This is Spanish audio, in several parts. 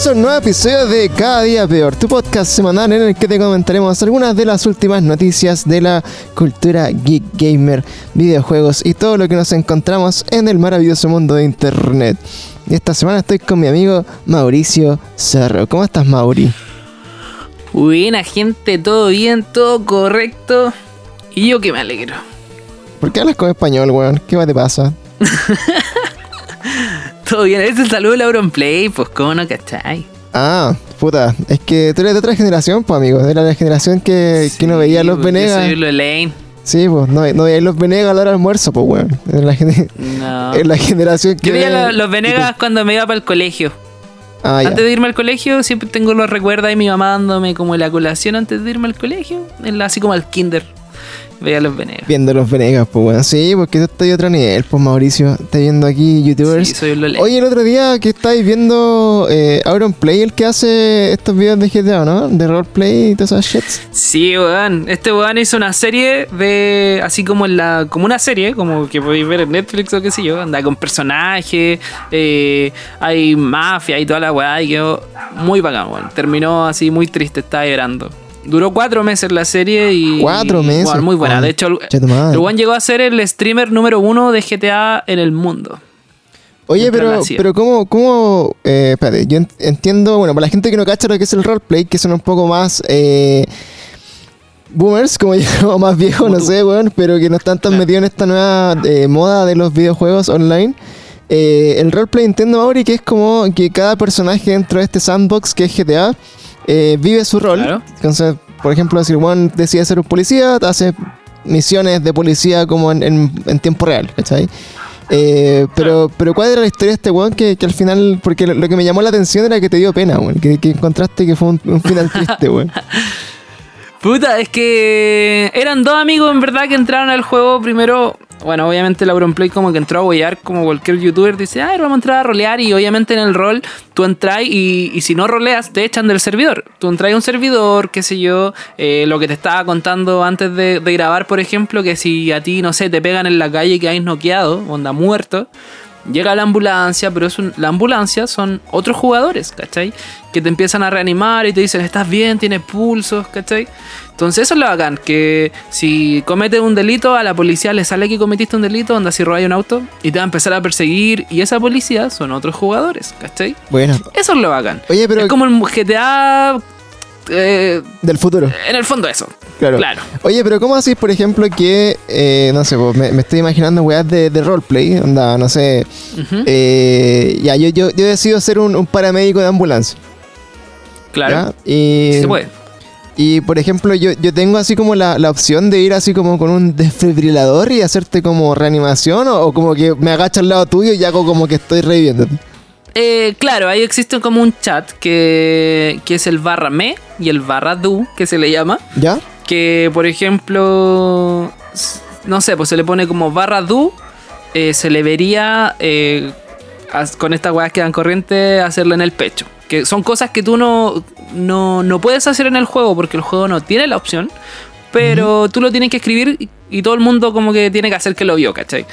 Bienvenidos a un nuevo episodio de Cada Día Peor, tu podcast semanal en el que te comentaremos algunas de las últimas noticias de la cultura geek gamer, videojuegos y todo lo que nos encontramos en el maravilloso mundo de internet. Y esta semana estoy con mi amigo Mauricio Cerro. ¿Cómo estás, Mauri? Buena gente, todo bien, todo correcto. Y yo que me alegro. ¿Por qué hablas con español, weón? ¿Qué te pasa? todo bien, ese saludo de Play, pues cómo no, ¿cachai? Ah, puta, es que tú eres de otra generación, pues amigo, era la generación que, que no veía los pues, Venegas. Yo soy lo Lane. Sí, pues no, no veía los Venegas a la hora del almuerzo, pues weón. En la, no. en la generación que. Yo veía los Venegas cuando me iba para el colegio. Ah, antes de irme al colegio, siempre tengo los recuerdos de mi mamá dándome como la colación antes de irme al colegio, así como al kinder. Veía los Venegas. Viendo los Venegas, pues bueno. Sí, porque tú estás de otro nivel, pues Mauricio. Estás viendo aquí youtubers. Sí, soy un Oye, el otro día que estáis viendo eh, Auron Play, el que hace estos videos de GTA, ¿no? De roleplay y todas esas shits. Sí, weón. Este weón hizo una serie de. Así como en la. como una serie, como que podéis ver en Netflix o qué sé yo. Anda con personajes. Eh, hay mafia y toda la weá. Y quedó muy bacán, weón. Terminó así muy triste, estaba llorando. Duró cuatro meses la serie y. Cuatro meses. muy buena. De hecho, el, llegó a ser el streamer número uno de GTA en el mundo. Oye, pero, pero ¿cómo, cómo eh, espérate, yo entiendo, bueno, para la gente que no cacha lo que es el roleplay, que son un poco más eh, boomers, como yo, más viejos, no sé, weón, pero que no están tan metidos en esta nueva eh, moda de los videojuegos online. el roleplay entiendo, Mauri, que es como que cada personaje dentro de este sandbox que es GTA eh, vive su rol. Entonces, por ejemplo, si Juan decide ser un policía, hace misiones de policía como en, tiempo real, ¿cachai? Eh, pero, pero ¿cuál era la historia de este weón que, al final, porque lo, que me llamó la atención era que te dio pena, weón, que, encontraste que fue un, final triste, weón. Puta, es que eran dos amigos en verdad que entraron al juego primero bueno, obviamente el Auronplay como que entró a boyar como cualquier youtuber dice, ah, vamos a entrar a rolear y obviamente en el rol tú entras y, y si no roleas te echan del servidor. Tú entras a un servidor, qué sé yo, eh, lo que te estaba contando antes de, de, grabar, por ejemplo, que si a ti, no sé, te pegan en la calle que hay noqueado, onda muerto, Llega la ambulancia, pero es la ambulancia son otros jugadores, ¿cachai? Que te empiezan a reanimar y te dicen, estás bien, tienes pulsos, ¿cachai? Entonces eso es lo bacán, que si cometes un delito, a la policía le sale que cometiste un delito, anda si robas un auto, y te va a empezar a perseguir, y esa policía son otros jugadores, ¿cachai? Bueno. Eso es lo bacán. Oye, pero... Es como el GTA eh, del futuro. En el fondo eso. Claro. Oye, pero ¿cómo así, por ejemplo, que, eh, no sé, me, estoy imaginando weas de, de roleplay, onda, no sé, eh, ya, yo, yo, yo decido ser un, paramédico de ambulancia. Claro. Y, se puede. Y, por ejemplo, yo, yo tengo así como la, opción de ir así como con un desfibrilador y hacerte como reanimación o, o como que me agacho al lado tuyo y hago como que estoy reviviendo. Eh, claro, ahí existe como un chat que, es el barra me y el barra du, que se le llama. ¿Ya? Que, por ejemplo, no sé, pues se le pone como barra du, eh, se le vería eh, con estas weas que dan corriente hacerlo en el pecho. Que son cosas que tú no, no, puedes hacer en el juego porque el juego no tiene la opción. Pero tú lo tienes que escribir y, y, todo el mundo como que tiene que hacer que lo vio, ¿cachai?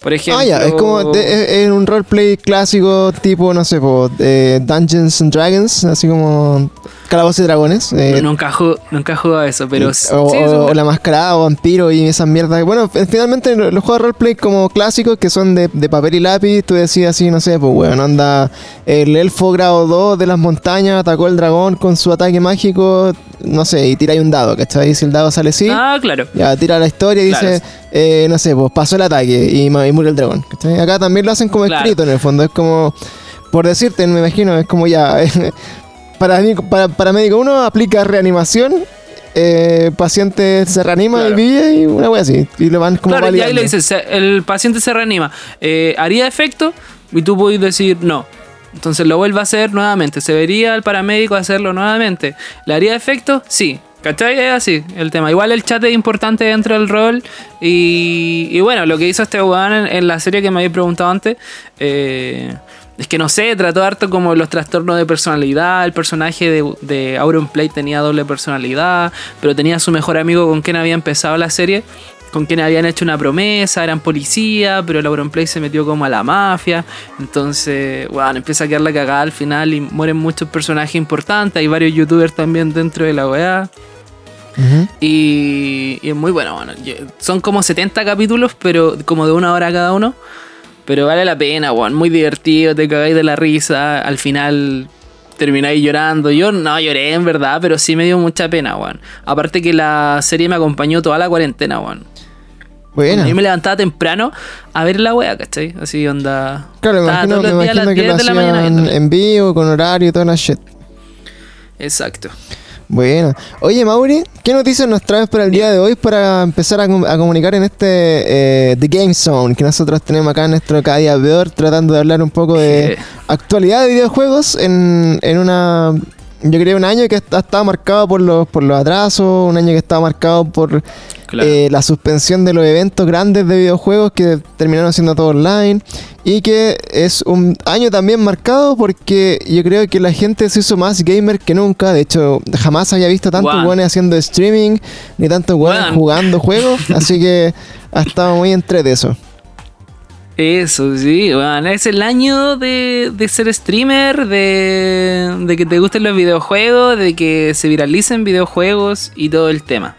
Por ejemplo. Ah, ya, es como en un roleplay clásico tipo, no sé, Dungeons and Dragons, así como Calabozos y Dragones. Eh, nunca, nunca he jugado a eso, pero. O, La Mascarada o Vampiro y esas mierdas. Bueno, finalmente los juegos de roleplay como clásicos que son de, papel y lápiz, tú decías así, no sé, pues bueno, anda el elfo grado 2 de las montañas, atacó el dragón con su ataque mágico, no sé, y tira ahí un dado, ¿cachai? Si el dado sale así. Ah, claro. Ya tira la historia y dice, eh, no sé, pues pasó el ataque y, murió el dragón. ¿cachai? Acá también lo hacen como escrito en el fondo, es como por decirte, me imagino, es como ya, para, para, para médico uno aplica reanimación eh, paciente se reanima y vive y una wea así. Y le van como Claro, y ahí le dices, el paciente se reanima. Eh, ¿Haría efecto? Y tú puedes decir no. Entonces lo vuelve a hacer nuevamente. ¿Se vería el paramédico hacerlo nuevamente? ¿Le haría efecto? Sí. ¿Cachai? Es así el tema. Igual el chat es importante dentro del rol. Y, y bueno, lo que hizo este weón en, la serie que me habéis preguntado antes. Eh, es que no sé, trató harto como los trastornos de personalidad. El personaje de, de Play tenía doble personalidad, pero tenía a su mejor amigo con quien había empezado la serie. Con quienes habían hecho una promesa, eran policía, pero el Auronplay se metió como a la mafia. Entonces, bueno, empieza a quedar la cagada al final y mueren muchos personajes importantes. Hay varios youtubers también dentro de la OEA. y, es muy bueno, bueno. Son como 70 capítulos, pero como de una hora cada uno. Pero vale la pena, weón. Muy divertido, te cagáis de la risa. Al final termináis llorando. Yo no lloré en verdad, pero sí me dio mucha pena, weón. Aparte que la serie me acompañó toda la cuarentena, weón. Bueno. Yo me levantaba temprano a ver la wea, ¿cachai? Así onda. Claro, me imagino, me imagino que lo hacían en vivo, con horario y toda la shit. Exacto. Bueno. Oye, Mauri, ¿qué noticias nos traes para el día de hoy para empezar a, comunicar en este eh, The Game Zone que nosotros tenemos acá en nuestro cada día peor, tratando de hablar un poco de actualidad de videojuegos en, en una yo creo un año que ha estado marcado por los, por los atrasos, un año que estaba marcado por eh, la suspensión de los eventos grandes de videojuegos que terminaron siendo todo online y que es un año también marcado porque yo creo que la gente se hizo más gamer que nunca. De hecho, jamás había visto tantos buenos haciendo streaming ni tantos buenos jugando juegos, así que ha estado muy entre de eso. Eso, sí, bueno, es el año de, ser streamer, de, que te gusten los videojuegos, de que se viralicen videojuegos y todo el tema.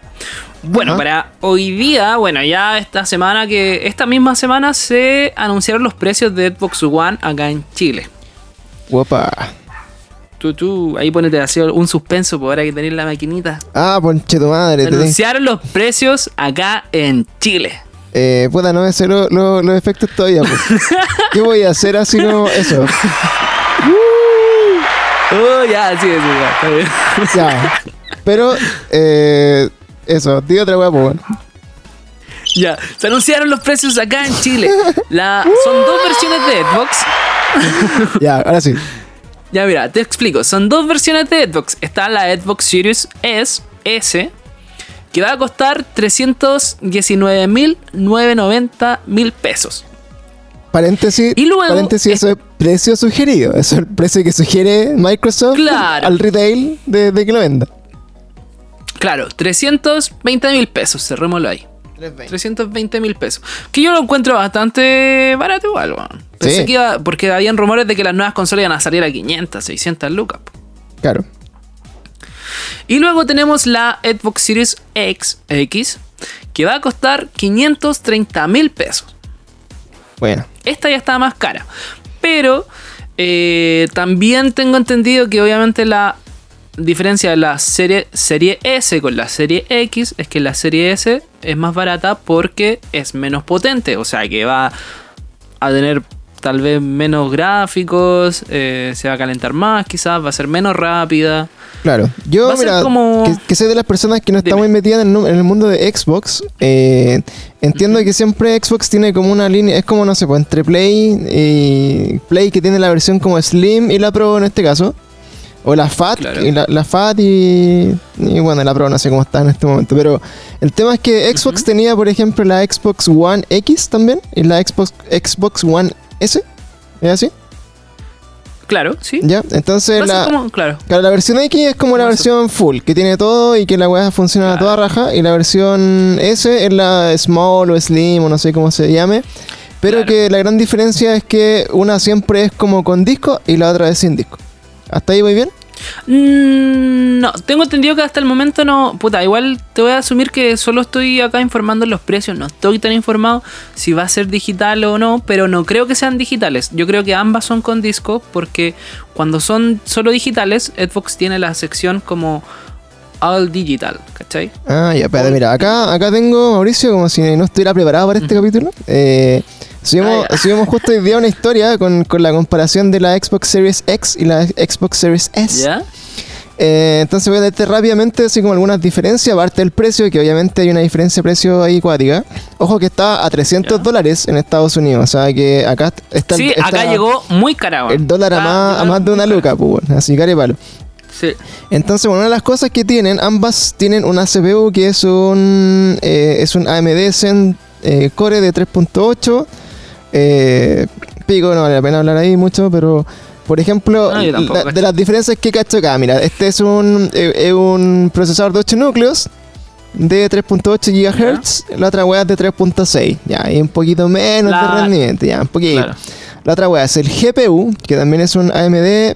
Bueno, para hoy día, bueno, ya esta semana que. Esta misma semana se anunciaron los precios de Xbox One acá en Chile. Guapa. Tú, tú, ahí ponete así un suspenso por ahora que tenéis la maquinita. Ah, ponche tu madre. Anunciaron los precios acá en Chile. Eh, puta, no me sé los efectos todavía. Pues. ¿Qué voy a hacer así no eso? Oh, ya, sí, sí, ya, Ya. Pero, eh, eso, di otra hueá, pues. Ya, se anunciaron los precios acá en Chile. La, son dos versiones de Xbox. ya, ahora sí. Ya, mira, te explico. Son dos versiones de Xbox. Está la Xbox Series S, S que va a costar 319.990 mil pesos. Paréntesis, y luego, paréntesis, eso es precio sugerido. Eso es el precio que sugiere Microsoft al retail de, que lo venda. Claro, 320 mil pesos, cerrémoslo ahí. 320 mil pesos. Que yo lo encuentro bastante barato igual, Pensé que iba, porque habían rumores de que las nuevas consolas iban a salir a 500, 600 lucas. Claro. Y luego tenemos la Xbox Series X, X que va a costar 530 mil pesos. Bueno. Esta ya está más cara. Pero eh, también tengo entendido que obviamente la diferencia de la serie, serie S con la serie X es que la serie S es más barata porque es menos potente. O sea que va a tener tal vez menos gráficos, eh, se va a calentar más quizás, va a ser menos rápida. Claro, yo mira, que, soy de las personas que no está muy metida en, el mundo de Xbox, eh, entiendo que siempre Xbox tiene como una línea, es como no sé, pues entre Play y Play que tiene la versión como Slim y la Pro en este caso, o la FAT, y la, FAT y, bueno, la Pro no sé cómo está en este momento, pero el tema es que Xbox tenía por ejemplo la Xbox One X también y la Xbox, Xbox One S, ¿es así? Claro, sí. Ya, entonces la, claro. la versión X es como la versión full, que tiene todo y que la weá funciona a toda raja. Y la versión S es la small o slim o no sé cómo se llame. Pero que la gran diferencia es que una siempre es como con disco y la otra es sin disco. ¿Hasta ahí voy bien? Mm, no, tengo entendido que hasta el momento no. Puta, igual te voy a asumir que solo estoy acá informando los precios. No estoy tan informado si va a ser digital o no, pero no creo que sean digitales. Yo creo que ambas son con disco, porque cuando son solo digitales, Xbox tiene la sección como All Digital, ¿cachai? Ah, ya, espérate, mira, acá, acá tengo, Mauricio, como si no estuviera preparado para este capítulo. Eh, subimos, ah, subimos, justo hoy día una historia con, con, la comparación de la Xbox Series X y la Xbox Series S. ¿Ya? Eh, entonces voy a darte rápidamente así como algunas diferencias, aparte del precio, que obviamente hay una diferencia de precio ahí cuática. Ojo que está a 300 dólares en Estados Unidos, o sea que acá está... Sí, acá llegó muy caro. El dólar a más, a más de una luca, pues así care palo. Sí. Entonces, bueno, una de las cosas que tienen, ambas tienen una CPU que es un, eh, es un AMD Zen eh, Core de 3.8. pico, no vale la pena hablar ahí mucho, pero por ejemplo, de las diferencias que cacho acá, mira, este es un, eh, un procesador de 8 núcleos de 3.8 GHz, la otra weá es de 3.6, ya, y un poquito menos de rendimiento, ya, un poquito. La otra weá es el GPU, que también es un AMD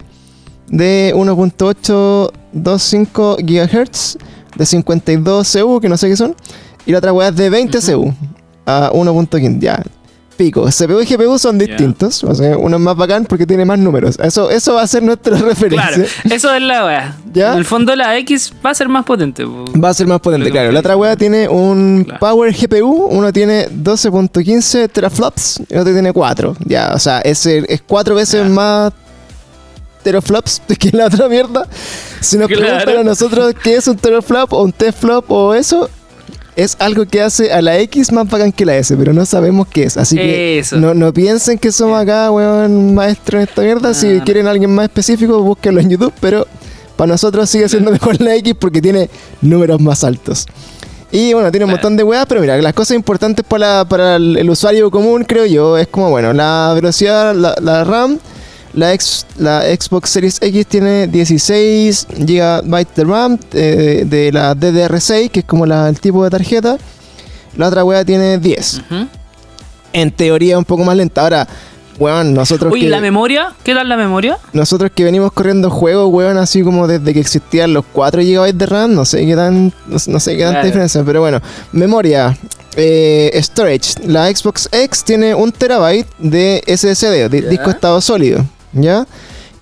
de 1.825 GHz, de 52 CU, que no sé qué son, y la otra weá es de 20 CU, a 1.15, ya, pico. CPU y GPU son distintos. O sea, uno es más bacán porque tiene más números. Eso, eso va a ser nuestra referencia. Claro, eso es la wea. En el fondo la X va a ser más potente. Va a ser más potente, claro. La otra wea tiene un Power GPU. Uno tiene 12.15 teraflops y otro tiene 4. Ya, o sea, es, es cuatro veces más teraflops que la otra mierda. Si nos preguntan a nosotros qué es un teraflop o un T-flop o eso, es algo que hace a la X más bacán que la S, pero no sabemos qué es. Así que no, no, piensen que somos acá, weón, maestros en esta mierda. Si quieren a alguien más específico, búsquenlo en YouTube, pero para nosotros sigue siendo mejor la X porque tiene números más altos. Y bueno, tiene un montón de weas, pero mira, las cosas importantes para, para el, usuario común, creo yo, es como, bueno, la velocidad, la, la RAM la, la Xbox Series X tiene 16 GB de RAM eh, de la DDR6, que es como el tipo de tarjeta. La otra wea tiene 10. En teoría un poco más lenta. Ahora, weón, nosotros. Oye, ¿la memoria? ¿Qué tal la memoria? Nosotros que venimos corriendo juegos, weón, así como desde que existían los 4 GB de RAM, no sé qué tan. No, sé qué tanta diferencia, pero bueno. Memoria. Eh, storage. La Xbox X tiene un terabyte de SSD, de disco estado sólido. ¿Ya?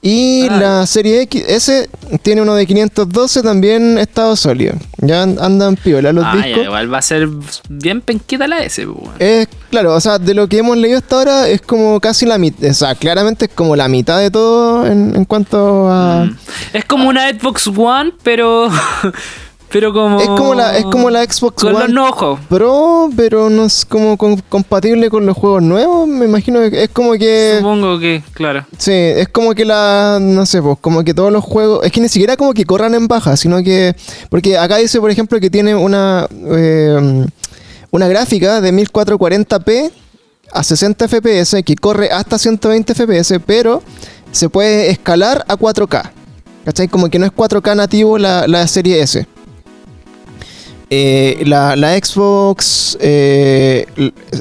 Y ah, la serie X, S tiene uno de 512 también estado sólido. Ya andan piola los ah, discos. igual va a ser bien penquita la S. Pues, es, claro, o sea, de lo que hemos leído hasta ahora es como casi la mitad. O sea, claramente es como la mitad de todo en, cuanto a. Mm. Es como una Xbox One, pero. Pero como. Es como la, es como la Xbox One. Con los Pro, pero no es como compatible con los juegos nuevos. Me imagino que es como que. Supongo que, claro. Sí, es como que la. No sé, pues, como que todos los juegos. Es que ni siquiera como que corran en baja, sino que. Porque acá dice, por ejemplo, que tiene una. Eh, una gráfica de 1440p a 60 fps que corre hasta 120 fps, pero se puede escalar a 4K. ¿Cachai? Como que no es 4K nativo la, la serie S. Eh, la, Xbox, eh,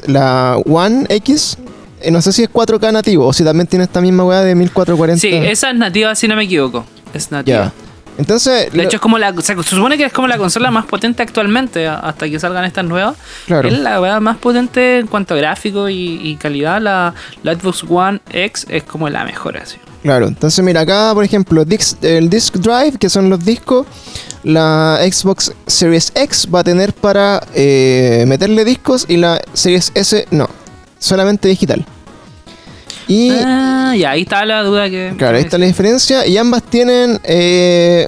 la One X, eh, no sé si es 4K nativo o si también tiene esta misma weá de 1440. Sí, esa es nativa, si no me equivoco. Es nativa. Entonces. De hecho, es como la. se supone que es como la consola más potente actualmente, hasta que salgan estas nuevas. Claro. Es la weá más potente en cuanto a gráfico y, calidad. La, Xbox One X es como la mejor así. Claro, entonces mira, acá por ejemplo, el Disk Drive, que son los discos, la Xbox Series X va a tener para eh, meterle discos y la Series S no, solamente digital. Y, ah, ahí está la duda que... Claro, ahí está la diferencia y ambas tienen eh,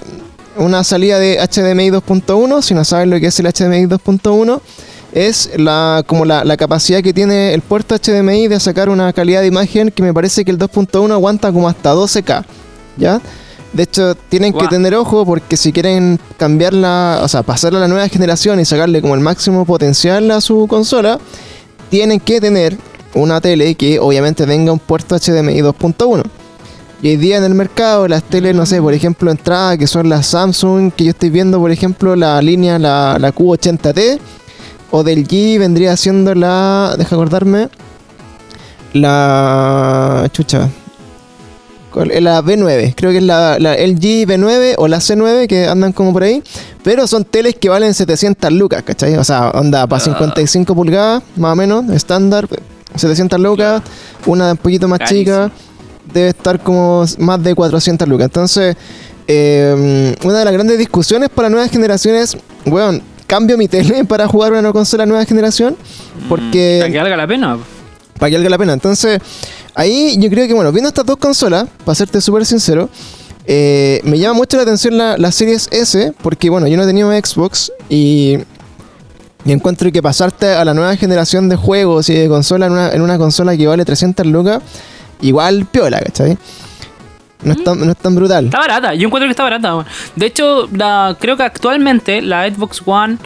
una salida de HDMI 2.1, si no saben lo que es el HDMI 2.1 es la, como la, la, capacidad que tiene el puerto HDMI de sacar una calidad de imagen que me parece que el 2.1 aguanta como hasta 12K, ¿ya? De hecho, tienen que tener ojo porque si quieren cambiarla, o sea, pasarla a la nueva generación y sacarle como el máximo potencial a su consola, tienen que tener una tele que obviamente tenga un puerto HDMI 2.1. Y hoy día en el mercado, las teles, no sé, por ejemplo, entrada que son las Samsung, que yo estoy viendo, por ejemplo, la línea, la, la Q80T, o del G vendría siendo la. Deja acordarme. La. Chucha. La B9, creo que es la, la LG B9 o la C9 que andan como por ahí. Pero son teles que valen 700 lucas, ¿cachai? O sea, onda para 55 ah. pulgadas, más o menos, estándar, 700 lucas. Una un poquito más chica, debe estar como más de 400 lucas. Entonces, em, una de las grandes discusiones para nuevas generaciones, weón, cambio mi tele para jugar una consola nueva generación. Porque. Para que valga la pena. Para que valga la pena. Entonces, Ahí yo creo que, bueno, viendo estas dos consolas, para serte súper sincero, eh, me llama mucho la atención la, la, Series S, porque, bueno, yo no he tenido Xbox y, y, encuentro que pasarte a la nueva generación de juegos y de consola en una, en una consola que vale 300 lucas, igual piola, ¿cachai? No es, tan, no es tan brutal. Está barata, yo encuentro que está barata. De hecho, la, creo que actualmente la Xbox One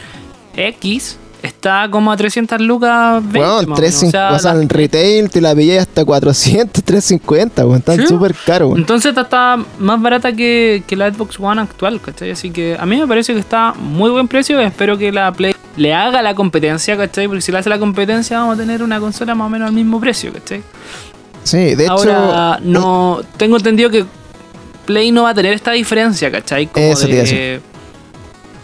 X está como a 300 lucas. 20, bueno, 350, o sea, en retail te la pillé hasta 400, 350, bueno, están súper caros. Entonces está más barata que, que, la Xbox One actual, ¿cachai? Así que a mí me parece que está muy buen precio. Espero que la Play le haga la competencia, ¿cachai? Porque si le hace la competencia vamos a tener una consola más o menos al mismo precio, ¿cachai? Sí, de Ahora, no, tengo entendido que Play no va a tener esta diferencia, ¿cachai? Como Eso de,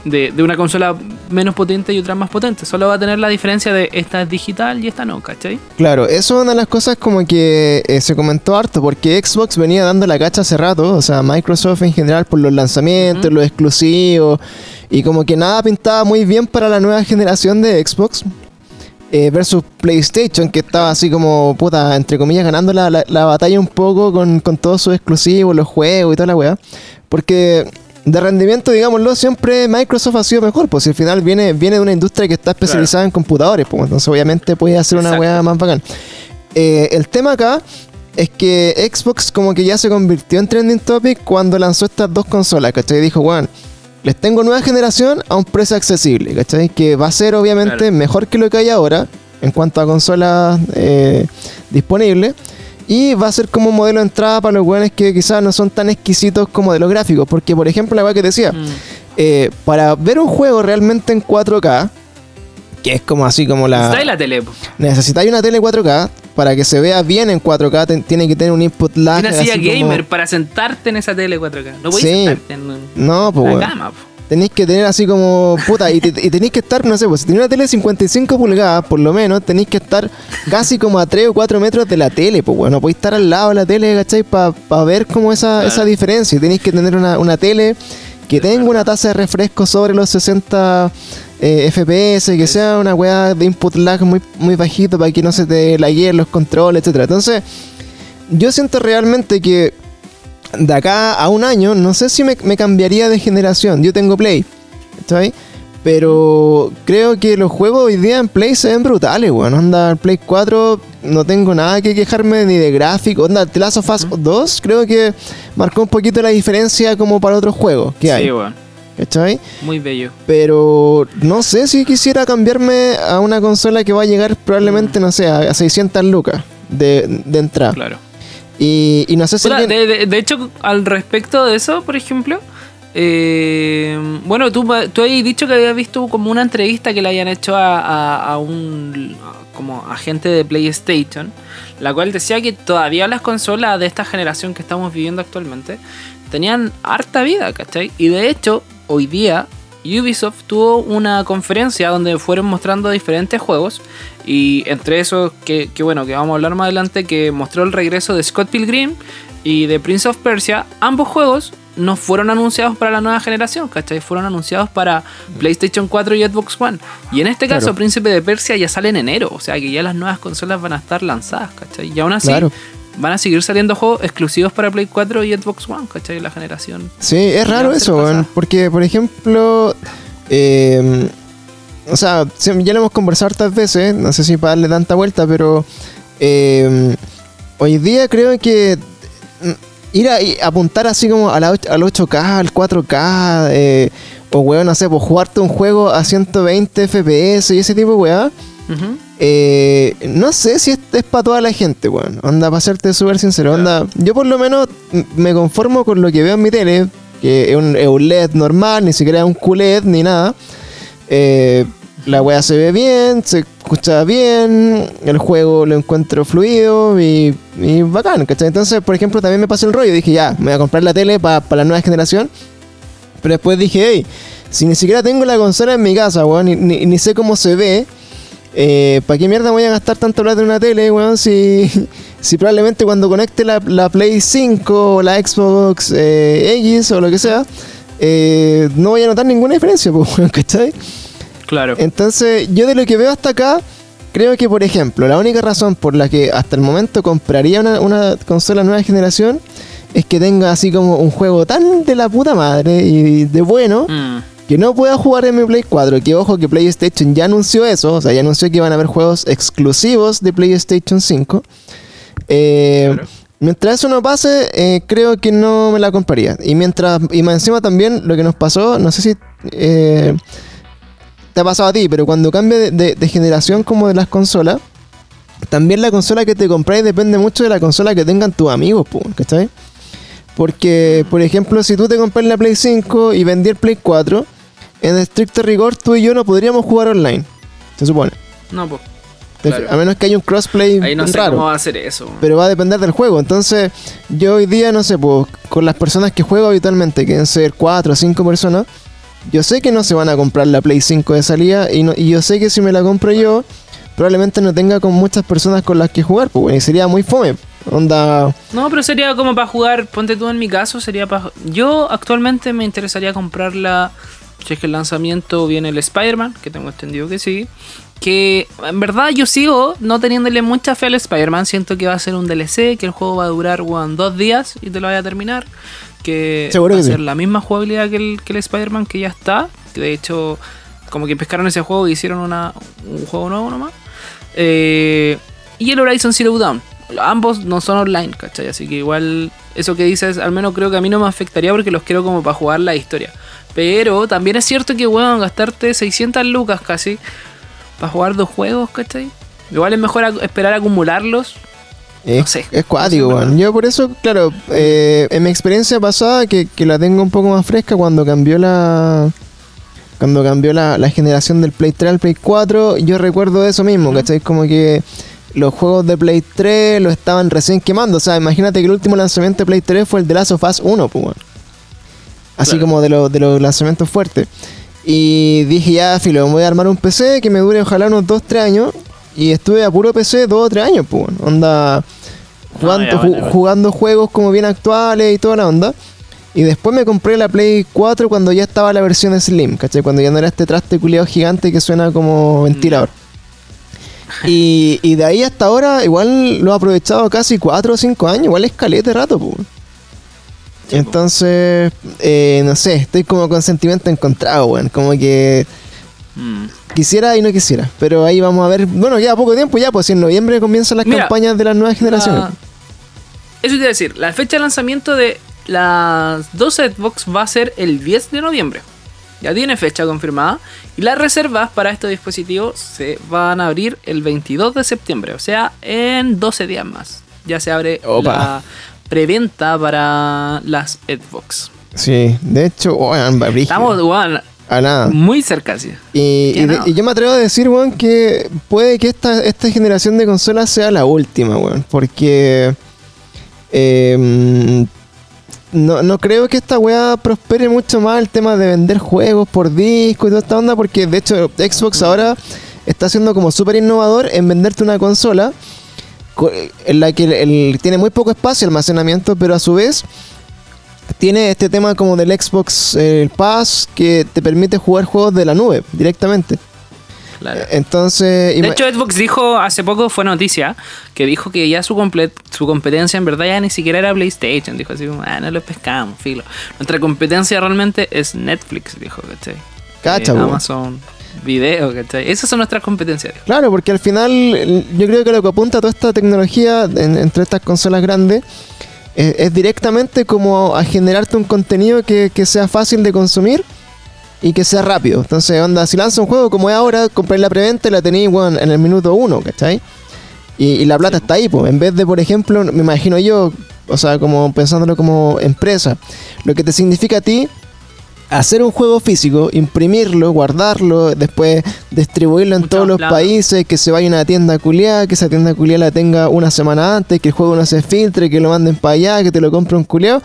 de, de, una consola menos potente y otra más potente. Solo va a tener la diferencia de esta es digital y esta no, ¿cachai? Claro, eso es una de las cosas como que eh, se comentó harto, porque Xbox venía dando la cacha hace rato, o sea, Microsoft en general por los lanzamientos, los exclusivos, y como que nada pintaba muy bien para la nueva generación de Xbox. Eh, versus PlayStation, que estaba así como, puta, entre comillas, ganando la, la, batalla un poco con, con todos sus exclusivos, los juegos y toda la weá. Porque de rendimiento, digámoslo, siempre Microsoft ha sido mejor, pues al final viene, viene de una industria que está especializada en computadores, pues entonces obviamente puede hacer una weá más bacán. Eh, el tema acá es que Xbox como que ya se convirtió en trending topic cuando lanzó estas dos consolas, ¿cachai? Dijo, bueno, les tengo nueva generación a un precio accesible, ¿cachai? Que va a ser obviamente mejor que lo que hay ahora en cuanto a consolas eh, disponibles. Y va a ser como un modelo de entrada para los weones que quizás no son tan exquisitos como de los gráficos. Porque, por ejemplo, la weá que decía, mm. eh, para ver un juego realmente en 4K, que es como así como la. Necesitáis la tele. Necesitáis una tele 4K. Para que se vea bien en 4K, tiene que tener un input lag. Una silla gamer para sentarte en esa tele 4K. No podéis sentarte en no, pues, la cama, tenéis que tener así como puta y, tenéis que estar, no sé, pues si tenéis una tele de 55 pulgadas, por lo menos, tenéis que estar casi como a 3 o 4 metros de la tele, pues bueno, podéis estar al lado de la tele, ¿cachai? Para ver como esa, esa diferencia. Tenéis que tener una, una tele que tenga una tasa de refresco sobre los 60 eh, FPS, que sea una weá de input lag muy, muy bajito para que no se te lagueen los controles, etcétera. Entonces, yo siento realmente que de acá a un año, no sé si me, cambiaría de generación. Yo tengo Play, ¿está Pero creo que los juegos hoy día en Play se ven brutales, weón. Onda, el Play 4 no tengo nada que quejarme ni de gráfico. Onda, The Last of Us 2 creo que marcó un poquito la diferencia como para otros juegos que hay. Sí, weón. ¿Cachai? Muy bello. Pero no sé si quisiera cambiarme a una consola que va a llegar probablemente, mm. no sé, a 600 lucas de, de entrada. Claro. Y, no sé si. de, hecho, al respecto de eso, por ejemplo, eh, bueno, tú, tú has dicho que habías visto como una entrevista que le hayan hecho a, un como agente de PlayStation, la cual decía que todavía las consolas de esta generación que estamos viviendo actualmente tenían harta vida, ¿cachai? Y de hecho, hoy día Ubisoft tuvo una conferencia donde fueron mostrando diferentes juegos y entre esos que, bueno, que vamos a hablar más adelante, que mostró el regreso de Scott Pilgrim y de Prince of Persia, ambos juegos no fueron anunciados para la nueva generación, ¿cachai? Fueron anunciados para PlayStation 4 y Xbox One. Y en este caso, Príncipe de Persia ya sale en enero, o sea que ya las nuevas consolas van a estar lanzadas, ¿cachai? Y aún así, van a seguir saliendo juegos exclusivos para Play 4 y Xbox One, ¿cachai? La generación. Sí, es raro eso, porque por ejemplo, em, o sea, ya lo hemos conversado hartas veces, no sé si para darle tanta vuelta, pero em, hoy día creo que mm, ir a, apuntar así como a la, al 8K, al 4K, eh, o weón, no sé, pues jugarte un juego a 120 FPS y ese tipo de weá eh, no sé si es, es para toda la gente, weón. Onda, para serte súper sincero. Onda, yo por lo menos me conformo con lo que veo en mi tele, que es un, LED normal, ni siquiera es un QLED ni nada. Eh, la weá se ve bien, se escucha bien, el juego lo encuentro fluido y, bacán, ¿cachai? Entonces, por ejemplo, también me pasó el rollo. Dije, ya, me voy a comprar la tele para la nueva generación. Pero después dije, hey, si ni siquiera tengo la consola en mi casa, weón, ni, ni sé cómo se ve eh, ¿Para qué mierda voy a gastar tanto plata en una tele, weón? Si, si probablemente cuando conecte la, Play 5 o la Xbox eh, X o lo que sea, eh, no voy a notar ninguna diferencia, pues, weón, ¿cachai? Claro. Entonces, yo de lo que veo hasta acá, creo que, por ejemplo, la única razón por la que hasta el momento compraría una, consola nueva generación es que tenga así como un juego tan de la puta madre y de bueno. Mm que no pueda jugar en mi Play 4. Que ojo que PlayStation ya anunció eso. O sea, ya anunció que iban a haber juegos exclusivos de PlayStation 5. Eh, mientras eso no pase, eh, creo que no me la compraría. Y mientras, y más encima también lo que nos pasó, no sé si. Eh, te ha pasado a ti, pero cuando cambia de, generación como de las consolas, también la consola que te compráis depende mucho de la consola que tengan tus amigos, ¿cachai? Porque, por ejemplo, si tú te compras la Play 5 y vendí el Play 4, en estricto rigor tú y yo no podríamos jugar online, se supone. No, pues. A menos que haya un crossplay Ahí no sé raro. cómo va a hacer eso. Pero va a depender del juego. Entonces, yo hoy día, no sé, pues, con las personas que juego habitualmente, que deben ser 4 o 5 personas, yo sé que no se van a comprar la Play 5 de salida y, y yo sé que si me la compro yo, probablemente no tenga con muchas personas con las que jugar, pues bueno, y sería muy fome. Onda. No, pero sería como para jugar, ponte tú en mi caso, sería para... Yo actualmente me interesaría comprarla, si es que el lanzamiento viene el Spider-Man, que tengo entendido que sí, que en verdad yo sigo no teniéndole mucha fe al Spider-Man. Siento que va a ser un DLC, que el juego va a durar dos días y te lo vaya a terminar. Que va a ser la misma jugabilidad que el, que el Spider-Man que ya está. Que de hecho, como que pescaron ese juego y hicieron una, un juego nuevo nomás. Eh, y el Horizon Zero Dawn. Ambos no son online, ¿cachai? Así que igual eso que dices, al menos creo que a mí no me afectaría porque los quiero como para jugar la historia. Pero también es cierto que, bueno, gastarte 600 lucas casi para jugar dos juegos, ¿cachai? Igual es mejor esperar a acumularlos. Es, no sé, es cuático, Yo por eso, claro, eh, en mi experiencia pasada, que, la tengo un poco más fresca, cuando cambió la. Cuando cambió la, generación del Play 3 al Play 4, yo recuerdo eso mismo, ¿cachai? Como que los juegos de Play 3 lo estaban recién quemando. O sea, imagínate que el último lanzamiento de Play 3 fue el de Last of Us 1, pues, Así como de, de los lanzamientos fuertes. Y dije, ya, filo, voy a armar un PC que me dure ojalá unos 2-3 años. Y estuve a puro PC 2 o 3 años, pues, onda. Jugando, ah, jugando juegos como bien actuales y toda la onda. Y después me compré la Play 4 cuando ya estaba la versión Slim, ¿cachai? Cuando ya no era este traste culiado gigante que suena como ventilador. Mm. Y, y, de ahí hasta ahora, igual lo he aprovechado casi 4 o 5 años, igual escalete rato, pues. Entonces, eh, no sé, estoy como con sentimiento encontrado, weón. Como que mm. quisiera y no quisiera. Pero ahí vamos a ver. Bueno, ya poco tiempo, ya, pues en noviembre comienzan las campañas de las nuevas generaciones. eso te iba a decir, la fecha de lanzamiento de las dos Xbox va a ser el 10 de noviembre. Ya tiene fecha confirmada. Y las reservas para estos dispositivos se van a abrir el 22 de septiembre. O sea, en 12 días más. Ya se abre la preventa para las Xbox. Sí, de hecho, estamos a nada. muy cerca. Sí. Y, yo me atrevo a decir, weón, que puede que esta, esta generación de consolas sea la última, weón, porque em, no, no creo que esta weá prospere mucho más el tema de vender juegos por disco y toda esta onda, porque de hecho Xbox mm. ahora está siendo como súper innovador en venderte una consola en la que tiene muy poco espacio almacenamiento, pero a su vez tiene este tema como del Xbox el Pass que te permite jugar juegos de la nube directamente. Entonces, de hecho, Xbox dijo hace poco, fue noticia, que dijo que ya su, su competencia en verdad ya ni siquiera era PlayStation. Dijo así como, ah, no lo pescamos, filo. Nuestra competencia realmente es Netflix, dijo, ¿cachai? Cacha, eh, Amazon video, ¿cachai? Esas son nuestras competencias. Claro, porque al final yo creo que lo que apunta toda esta tecnología entre estas consolas grandes es, directamente como a generarte un contenido que, sea fácil de consumir y que sea rápido. Entonces, onda, si lanza un juego como es ahora, compré la preventa y la tenéis en el minuto uno, ¿cachai? Y, la plata está ahí, pues. En vez de, por ejemplo, me imagino yo, o sea, como pensándolo como empresa, lo que te significa a ti hacer un juego físico, imprimirlo, guardarlo, después distribuirlo en todos los países, que se vaya a una tienda culiada, que esa tienda culiada la tenga una semana antes, que el juego no se filtre, que lo manden para allá, que te lo compre un culiado.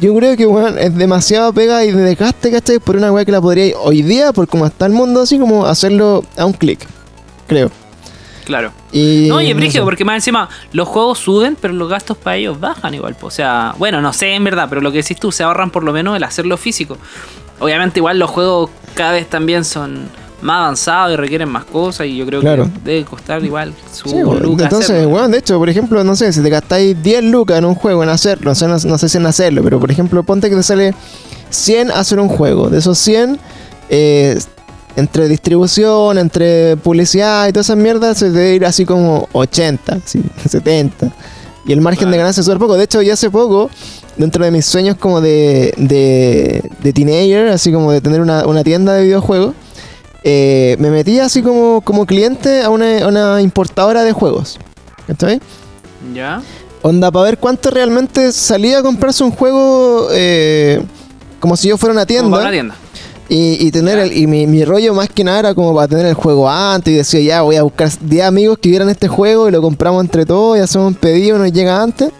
Yo creo que bueno, es demasiado pega y de desgaste, ¿cachai? Por una weá que la podría hoy día, por cómo está el mundo, así como hacerlo a un clic, creo. Claro. Y, no, y es porque más encima los juegos suben, pero los gastos para ellos bajan igual. O sea, bueno, no sé en verdad, pero lo que decís tú, se ahorran por lo menos el hacerlo físico. Obviamente igual los juegos cada vez también son más avanzados y requieren más cosas y yo creo que debe costar igual su sí, Entonces, bueno, de hecho, por ejemplo, no sé, si te gastáis 10 lucas en un juego en hacerlo, no, no, sé si en hacerlo, pero por ejemplo, ponte que te sale 100 hacer un juego. De esos 100, eh, entre distribución, entre publicidad y todas esas mierdas, se debe ir así como 80, 70. Y el margen de ganancia es súper poco. De hecho, ya hace poco, dentro de mis sueños como de, de, teenager, así como de tener una, tienda de videojuegos, eh, me metí así como, como cliente a una, una importadora de juegos. ¿Cachai? Ya. Onda, para ver cuánto realmente salía a comprarse un juego eh, como si yo fuera una tienda. una tienda. Y, y tener el, y mi, mi, rollo más que nada era como para tener el juego antes y decía ya voy a buscar 10 amigos que vieran este juego y lo compramos entre todos y hacemos un pedido y nos llega antes.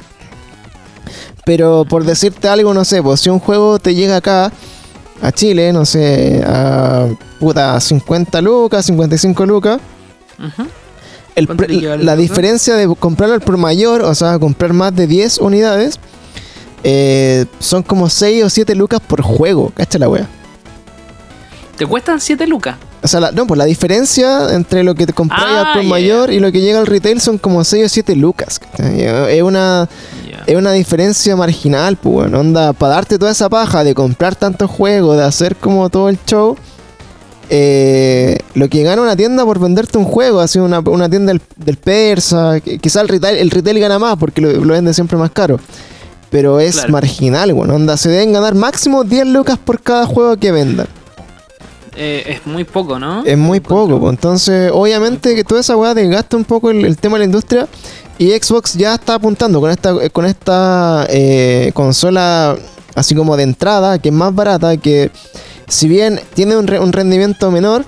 Pero por decirte algo, no sé, pues si un juego te llega acá a Chile, no sé, a puta 50 lucas, 55 lucas. la diferencia de comprarlo al por mayor, o sea, comprar más de 10 unidades, eh, son como 6 o 7 lucas por juego, cacha la wea. ¿Te cuestan 7 lucas? O sea, no, pues la diferencia entre lo que te compras al ah, mayor y lo que llega al retail son como 6 o 7 lucas. Es una, es una diferencia marginal, pues, bueno, onda, para darte toda esa paja de comprar tantos juegos, de hacer como todo el show. Eh, lo que gana una tienda por venderte un juego, así una, una tienda del, persa, quizá el retail, el retail gana más porque lo, vende siempre más caro. Pero es marginal, bueno, onda, se deben ganar máximo 10 lucas por cada juego que vendan. Eh, es muy poco, ¿no? Es muy poco, pues, entonces obviamente que toda esa weá desgasta un poco el, tema de la industria y Xbox ya está apuntando con esta, con esta eh, consola así como de entrada, que es más barata, que si bien tiene un, rendimiento menor,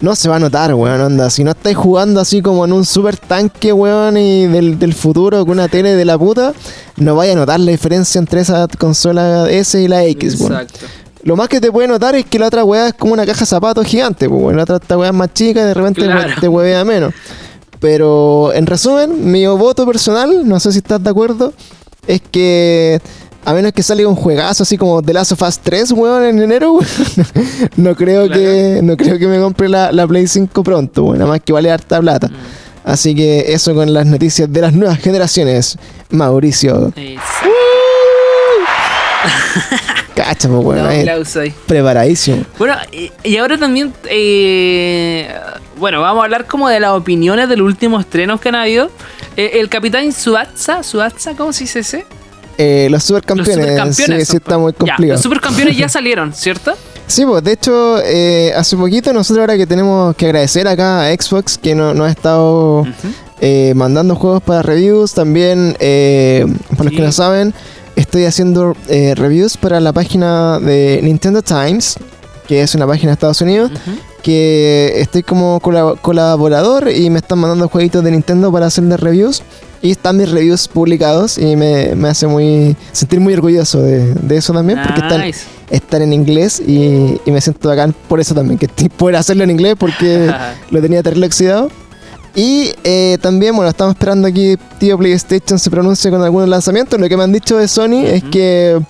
no se va a notar, weón, onda. Si no estáis jugando así como en un super tanque, weón, y del, del, futuro con una tele de la puta, no vaya a notar la diferencia entre esa consola S y la X, weón. Exacto. Lo más que te puede notar es que la otra weá es como una caja de zapatos gigante, pues la otra weá es más chica y de repente te huevea menos. Pero en resumen, mi voto personal, no sé si estás de acuerdo, es que a menos que salga un juegazo así como The Last of Us 3, weón, en enero, no creo que no creo que me compre la, Play 5 pronto, weón, nada más que vale harta plata. Mm. Así que eso con las noticias de las nuevas generaciones. Mauricio. Cacha, pues, bueno, Preparadísimo. Bueno, y, ahora también, eh, bueno, vamos a hablar como de las opiniones de los últimos estrenos que han habido. Eh, el Capitán Suatza, Suatza, ¿cómo se dice ese? Eh, los supercampeones. Los supercampeones. Sí, sí, está muy complicado. los supercampeones ya salieron, ¿cierto? Sí, pues de hecho, eh, hace poquito nosotros ahora que tenemos que agradecer acá a Xbox que nos no ha estado eh, mandando juegos para reviews. También, eh, para los que no saben, estoy haciendo eh, reviews para la página de Nintendo Times, que es una página de Estados Unidos, que estoy como colaborador y me están mandando jueguitos de Nintendo para hacerle reviews. Y están mis reviews publicados y me, hace muy sentir muy orgulloso de, eso también, porque están, están en inglés y, me siento bacán por eso también, que poder hacerlo en inglés porque lo tenía terrible oxidado. Y eh, también, bueno, estamos esperando aquí tío PlayStation se pronuncie con algunos lanzamientos. Lo que me han dicho de Sony es que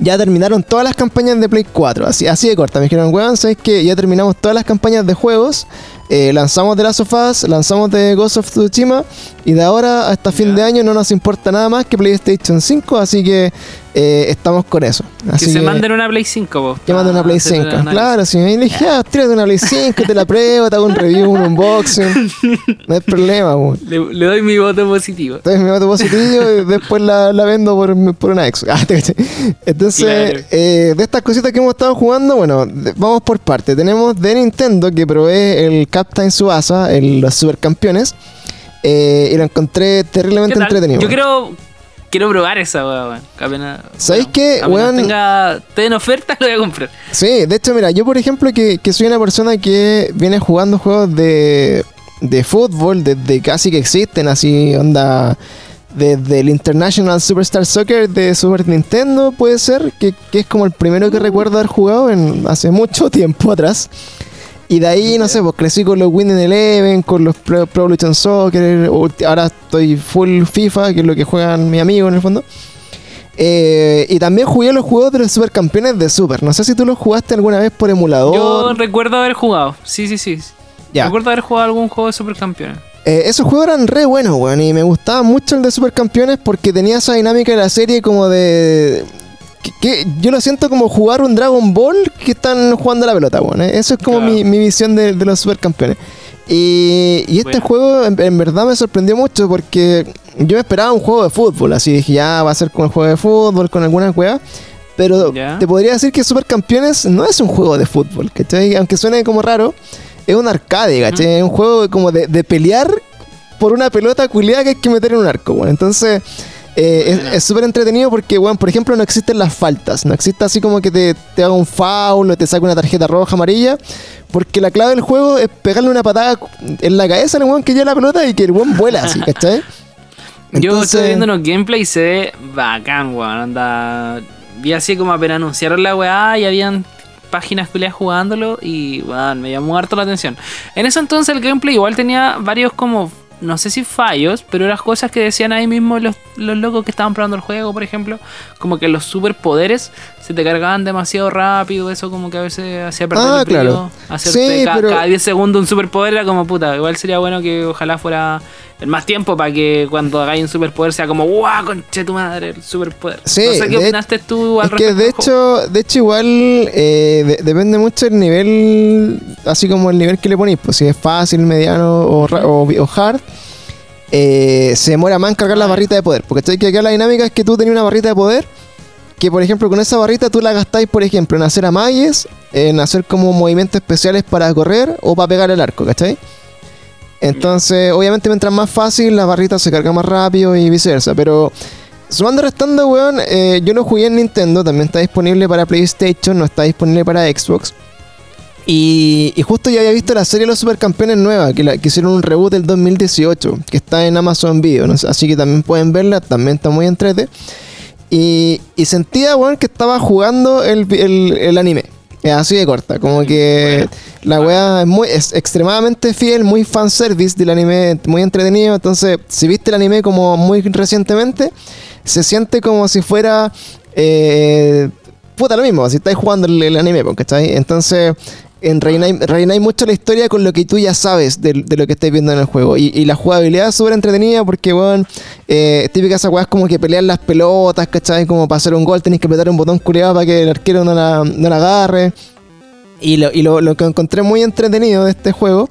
ya terminaron todas las campañas de Play 4. Así, así de corta. Me dijeron, weón, ¿sabes que ya terminamos todas las campañas de juegos? Eh, lanzamos The Last of Us, lanzamos The Ghost of Tsushima y de ahora hasta fin de año no nos importa nada más que PlayStation 5, así que eh, estamos con eso. que se manden una Play 5, vos. Que manden una Play 5. Claro, si me dije, ah, tírate una Play 5, te la pruebo, te hago un review, un unboxing. No hay problema, vos. Le, doy mi voto positivo. Doy mi voto positivo y después la, la vendo por, por una ex. Ah, Entonces, eh, de estas cositas que hemos estado jugando, bueno, vamos por parte. Tenemos de Nintendo que provee el Captain Subasa, el, los supercampeones. Eh, y lo encontré terriblemente entretenido. Yo quiero quiero probar esa weón. Apenas, ¿Sabéis qué, weón? tenga en oferta, lo voy a comprar. Sí, de hecho, mira, yo por ejemplo, que, soy una persona que viene jugando juegos de, de fútbol desde casi que existen, así, onda. Desde el International Superstar Soccer de Super Nintendo, puede ser, que, que es como el primero que recuerdo haber jugado en hace mucho tiempo atrás. Y de ahí, no sé, pues crecí con los Winning Eleven, con los Pro, Evolution Soccer. Ahora estoy full FIFA, que es lo que juegan mis amigos en el fondo. Eh, y también jugué los juegos de los supercampeones de Super. No sé si tú los jugaste alguna vez por emulador. Yo recuerdo haber jugado. Sí, sí, sí. Ya. Recuerdo haber jugado algún juego de supercampeones. Eh, esos juegos eran re buenos, weón. Y me gustaba mucho el de supercampeones porque tenía esa dinámica de la serie como de que, yo lo siento como jugar un Dragon Ball que están jugando la pelota, bueno, ¿eh? Eso es como mi, visión de, los supercampeones. Y, y este juego en, verdad me sorprendió mucho porque yo esperaba un juego de fútbol, así dije, ya va a ser con el juego de fútbol, con alguna juega. Pero te podría decir que Supercampeones no es un juego de fútbol, ¿cachai? Aunque suene como raro, es un arcade, ¿cachai? Es un juego como de, de pelear por una pelota culiada que hay que meter en un arco, bueno. Entonces, eh, es súper entretenido porque, bueno, por ejemplo, no existen las faltas. No existe así como que te, te haga un foul o te saque una tarjeta roja, amarilla. Porque la clave del juego es pegarle una patada en la cabeza al weón que lleva la pelota y que el weón vuela así, ¿cachai? Yo estoy viendo los gameplays y se ve bacán, weón. Anda. Vi así como apenas anunciaron la weá y habían páginas culiadas jugándolo y, weón, me llamó harto la atención. En ese entonces el gameplay igual tenía varios como no sé si fallos, pero eran cosas que decían ahí mismo los, los locos que estaban probando el juego, por ejemplo, como que los superpoderes se te cargaban demasiado rápido, eso como que a veces hacía perder ah, el claro. sí, cada 10 segundos un superpoder era como puta, igual sería bueno que ojalá fuera el más tiempo para que cuando hagáis un superpoder sea como ¡guau! conche tu madre, el superpoder. Sí, no sé qué opinaste tú al es que de hecho, de hecho igual eh, depende mucho el nivel, así como el nivel que le ponéis, pues si es fácil, mediano o, o, hard. Eh, se demora más en cargar la barrita de poder. Porque que acá la dinámica es que tú tenías una barrita de poder. Que por ejemplo con esa barrita tú la gastáis, por ejemplo, en hacer amagues, en hacer como movimientos especiales para correr o para pegar el arco, ¿cachai? Entonces, obviamente, mientras más fácil, la barrita se carga más rápido y viceversa. Pero, sumando restando, weón, eh, yo lo jugué en Nintendo, también está disponible para PlayStation, no está disponible para Xbox. Y, justo ya había visto la serie de los Supercampeones nueva, que, que hicieron un reboot del 2018, que está en Amazon Video, así que también pueden verla, también está muy entrete. Y, y sentía, weón, que estaba jugando el, el anime. Es así de corta, como que la weá es, muy, es extremadamente fiel, muy fanservice del anime, muy entretenido. Entonces, si viste el anime como muy recientemente, se siente como si fuera. Eh, puta, lo mismo, si estáis jugando el, anime, ¿cachai? Entonces, en reináis mucho la historia con lo que tú ya sabes de, lo que estáis viendo en el juego. Y, la jugabilidad es súper entretenida porque, weón, eh, típica esa weá es como que pelear las pelotas, ¿cachai? Como para hacer un gol tenéis que apretar un botón culiado para que el arquero no la, no la agarre. Y, lo, y lo, que encontré muy entretenido de este juego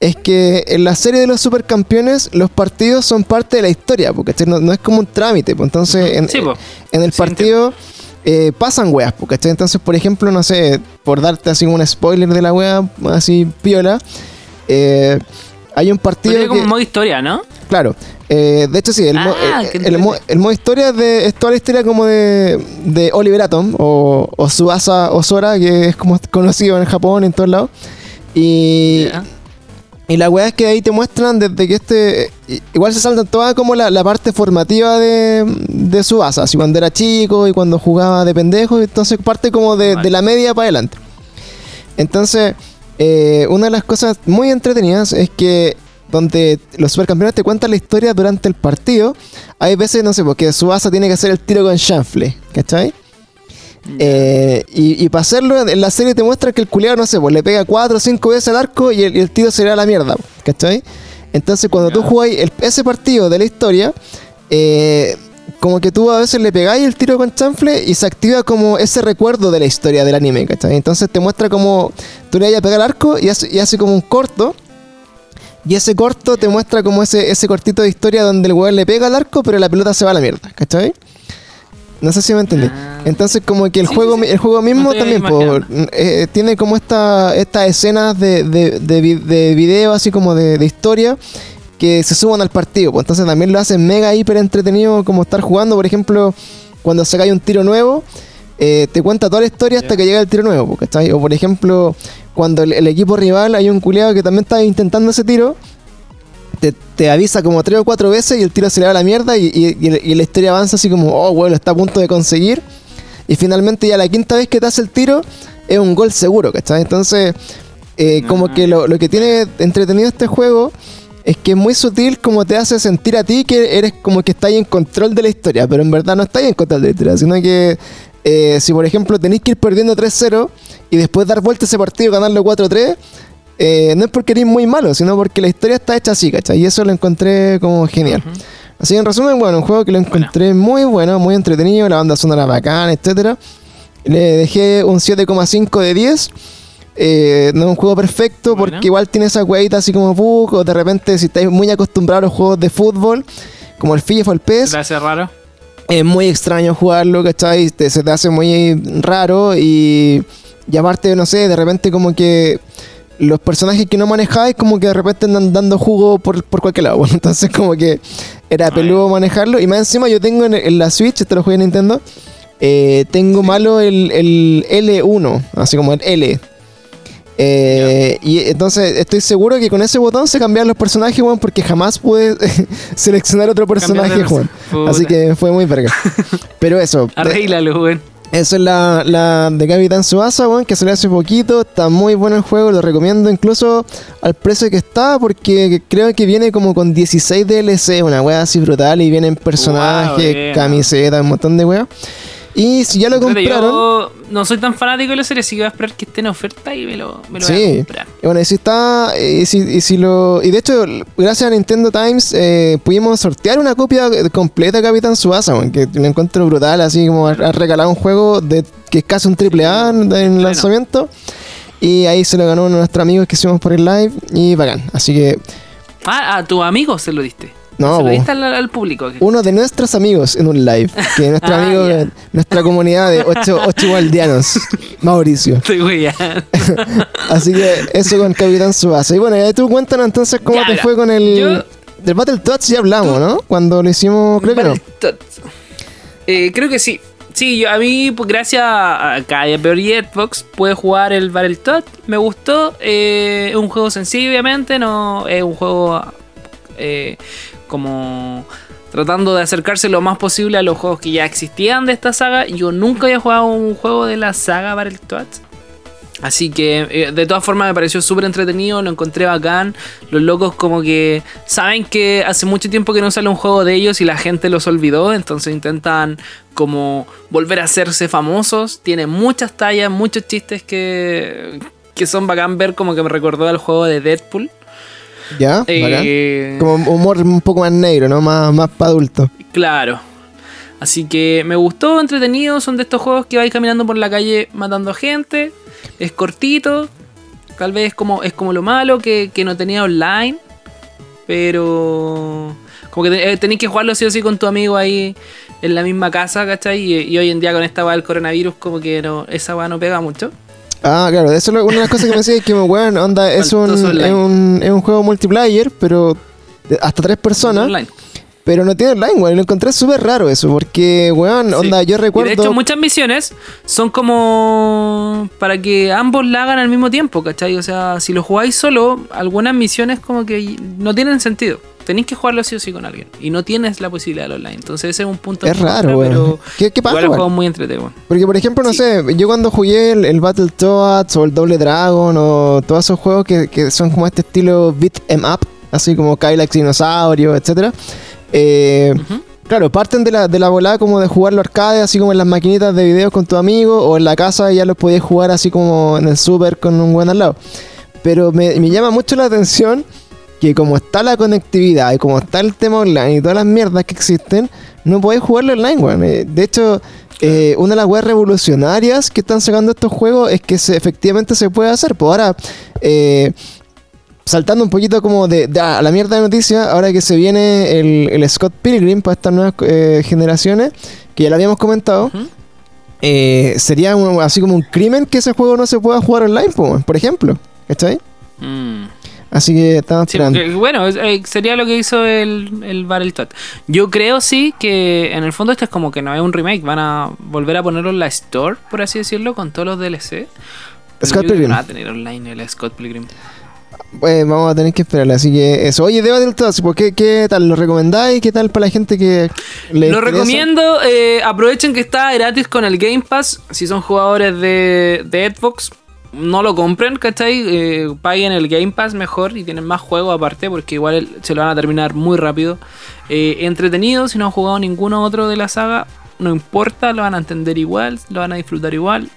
es que en la serie de los supercampeones los partidos son parte de la historia, porque no, no es como un trámite. Pues entonces, en, en el partido... Eh, pasan weas, ¿cachai? Entonces, por ejemplo, no sé, por darte así un spoiler de la wea, así piola, eh, hay un partido. Pero como modo historia, ¿no? Claro. Eh, de hecho, sí, el, ah, el, modo historia de, es toda la historia como de, de Oliver Atom o, o Subasa Osora, que es como conocido en Japón, en todos lados. Y. Y la weá es que ahí te muestran desde que este. Igual se salta toda como la, parte formativa de, de su asa. Así cuando era chico y cuando jugaba de pendejo. Entonces parte como de, la media para adelante. Entonces, eh, una de las cosas muy entretenidas es que donde los supercampeones te cuentan la historia durante el partido, hay veces, no sé, porque su asa tiene que hacer el tiro con chanfle, ¿cachai? Eh, y, para hacerlo, en la serie te muestra que el culiado, no sé, pues le pega cuatro o cinco veces al arco y el, tiro se le da la mierda, ¿cachai? Entonces, cuando tú jugáis ese partido de la historia, eh, como que tú a veces le pegáis el tiro con chanfle y se activa como ese recuerdo de la historia del anime, ¿cachai? Entonces te muestra como tú le vayas a pegar al arco y hace, y hace como un corto. Y ese corto te muestra como ese, ese cortito de historia donde el weón le pega al arco, pero la pelota se va a la mierda, ¿cachai? No sé si me entendí. Ah. Entonces como que el juego el juego mismo también eh, tiene como esta estas escenas de, de, de, video así como de, historia que se suban al partido. Pues entonces también lo hacen mega hiper entretenido como estar jugando. Por ejemplo, cuando se cae un tiro nuevo, eh, te cuenta toda la historia hasta que llega el tiro nuevo. O por ejemplo, cuando el, el, equipo rival hay un culiado que también está intentando ese tiro te, avisa como tres o cuatro veces y el tiro se le va a la mierda y, la historia avanza así como, oh, bueno, está a punto de conseguir. Y finalmente ya la quinta vez que te hace el tiro es un gol seguro, ¿cachai? Entonces, eh, como que lo, que tiene entretenido este juego es que es muy sutil como te hace sentir a ti que eres como que estás en control de la historia, pero en verdad no estás en control de la historia, sino que eh, si por ejemplo tenéis que ir perdiendo 3-0 y después dar vuelta ese partido y ganarlo 4-3, eh, no es porque eres muy malo, sino porque la historia está hecha así, ¿cachai? Y eso lo encontré como genial. Así que en resumen, bueno, un juego que lo encontré muy bueno, muy entretenido, la banda sonora bacana, etcétera. Le dejé un 7,5 de 10. Eh, no es un juego perfecto porque igual tiene esa hueita así como bug, o de repente si estáis muy acostumbrados a los juegos de fútbol, como el FIFA o el PES. ¿Te hace raro? es muy extraño jugarlo, ¿cachai? se te hace muy raro y, y aparte, no sé, de repente como que los personajes que no manejáis como que de repente andan dando jugo por, cualquier lado. entonces como que era peludo manejarlo. Y más encima yo tengo en, la Switch, esto lo jugué en Nintendo, eh, tengo malo el, el, L1, así como el L. Eh, y entonces estoy seguro que con ese botón se cambian los personajes, Juan, porque jamás pude seleccionar otro personaje, Juan. Así que fue muy verga. Pero eso. Arréglalo, Juan. Eso es la, la de Capitán Subasa, que salió hace poquito. Está muy bueno el juego, lo recomiendo incluso al precio que está, porque creo que viene como con 16 DLC, una wea así brutal, y vienen personajes, camisetas, un montón de weas. Y si ya lo compraron. Yo no soy tan fanático de la serie, así que voy a esperar que esté en oferta y me lo, me lo voy a comprar. Y bueno, y si está. Y si, y si, lo. Y de hecho, gracias a Nintendo Times, eh, pudimos sortear una copia completa de Capitán Subasa, que lo encuentro brutal, así como ha regalado un juego de que es casi un triple A en lanzamiento. Y ahí se lo ganó nuestro amigo que hicimos por el live. Y bacán. Así que. Ah, a tu amigo se lo diste. No, Se al, público. Uno de nuestros amigos en un live. Que nuestro ah, amigo, nuestra comunidad de ocho, ocho igualdianos, Mauricio. Estoy Así que eso con Capitán Subasa. Y bueno, ya tú cuéntanos entonces cómo te fue con el. Del Battle Tots ya hablamos, ¿no? Cuando lo hicimos, creo que no. Eh, creo que sí. Sí, yo, a mí, pues, gracias a Calle Peor y Xbox, pude jugar el Battletoads. Me gustó. Eh, es un juego sencillo, obviamente. No es un juego eh, como tratando de acercarse lo más posible a los juegos que ya existían de esta saga. Yo nunca había jugado un juego de la saga Battletoads. Así que eh, de todas formas me pareció súper entretenido, lo encontré bacán. Los locos como que saben que hace mucho tiempo que no sale un juego de ellos y la gente los olvidó, entonces intentan como volver a hacerse famosos. Tiene muchas tallas, muchos chistes que, que son bacán ver como que me recordó al juego de Deadpool. ¿Ya? Eh, Como humor un poco más negro, ¿no? Más, más para adultos. Claro. Así que me gustó, entretenido. Son de estos juegos que vais caminando por la calle matando gente. Es cortito. Tal vez es como, es como lo malo que, no tenía online. Pero. Como que eh, tenéis que jugarlo así o sí con tu amigo ahí en la misma casa, ¿cachai? Y, hoy en día con esta va del coronavirus, como que no, esa va no pega mucho. Ah, claro, eso es una de las cosas que me decía es que, bueno, onda, es un, es un, es un juego multiplayer, pero hasta tres personas. Pero no tiene online, weón. Lo encontré súper raro eso, porque, weón, onda, yo recuerdo. de hecho, muchas misiones son como para que ambos la hagan al mismo tiempo, ¿cachai? O sea, si lo jugáis solo, algunas misiones como que no tienen sentido tenéis que jugarlo sí o sí con alguien. Y no tienes la posibilidad de online. Entonces ese es un punto. Es raro, güey. ¿Qué, ¿Qué, pasa? Igual muy entretenido. Porque, por ejemplo, no sé, yo cuando jugué el, el Battletoads o el Double Dragon o todos esos juegos que, que son como este estilo beat em up, así como Kylax Dinosaurio, etcétera. Eh, Claro, parten de la, de la volada como de jugar los arcades, así como en las maquinitas de videos con tu amigo, o en la casa ya los podías jugar así como en el super con un buen al lado. Pero me, me llama mucho la atención que como está la conectividad y como está el tema online y todas las mierdas que existen, no podéis jugarlo online, weón. Eh, de hecho, eh, una de las weas revolucionarias que están sacando estos juegos es que efectivamente se puede hacer. Pues ahora, eh, saltando un poquito como de, a la mierda de noticias, ahora que se viene el, Scott Pilgrim para estas nuevas generaciones, que ya lo habíamos comentado. sería así como un crimen que ese juego no se pueda jugar online, por ejemplo. ¿Está ahí? Mm. Así que estamos esperando. bueno, eh, sería lo que hizo el, el Battletoad. Yo creo sí que en el fondo esto es como que no es un remake. Van a volver a ponerlo en la store, por así decirlo, con todos los DLC. Scott Pilgrim. Va a tener online el Scott Pilgrim. Pues vamos a tener que esperar, así que eso. Oye, de Battletoads, ¿por qué, ¿qué tal? ¿Lo recomendáis? ¿Qué tal para la gente que le Lo recomiendo. Eh, aprovechen que está gratis con el Game Pass. Si son jugadores de, de Xbox, no lo compren, ¿cachai? Eh, paguen el Game Pass mejor y tienen más juegos aparte porque igual se lo van a terminar muy rápido. Eh, entretenido, si no han jugado ninguno otro de la saga, no importa, lo van a entender igual, lo van a disfrutar igual.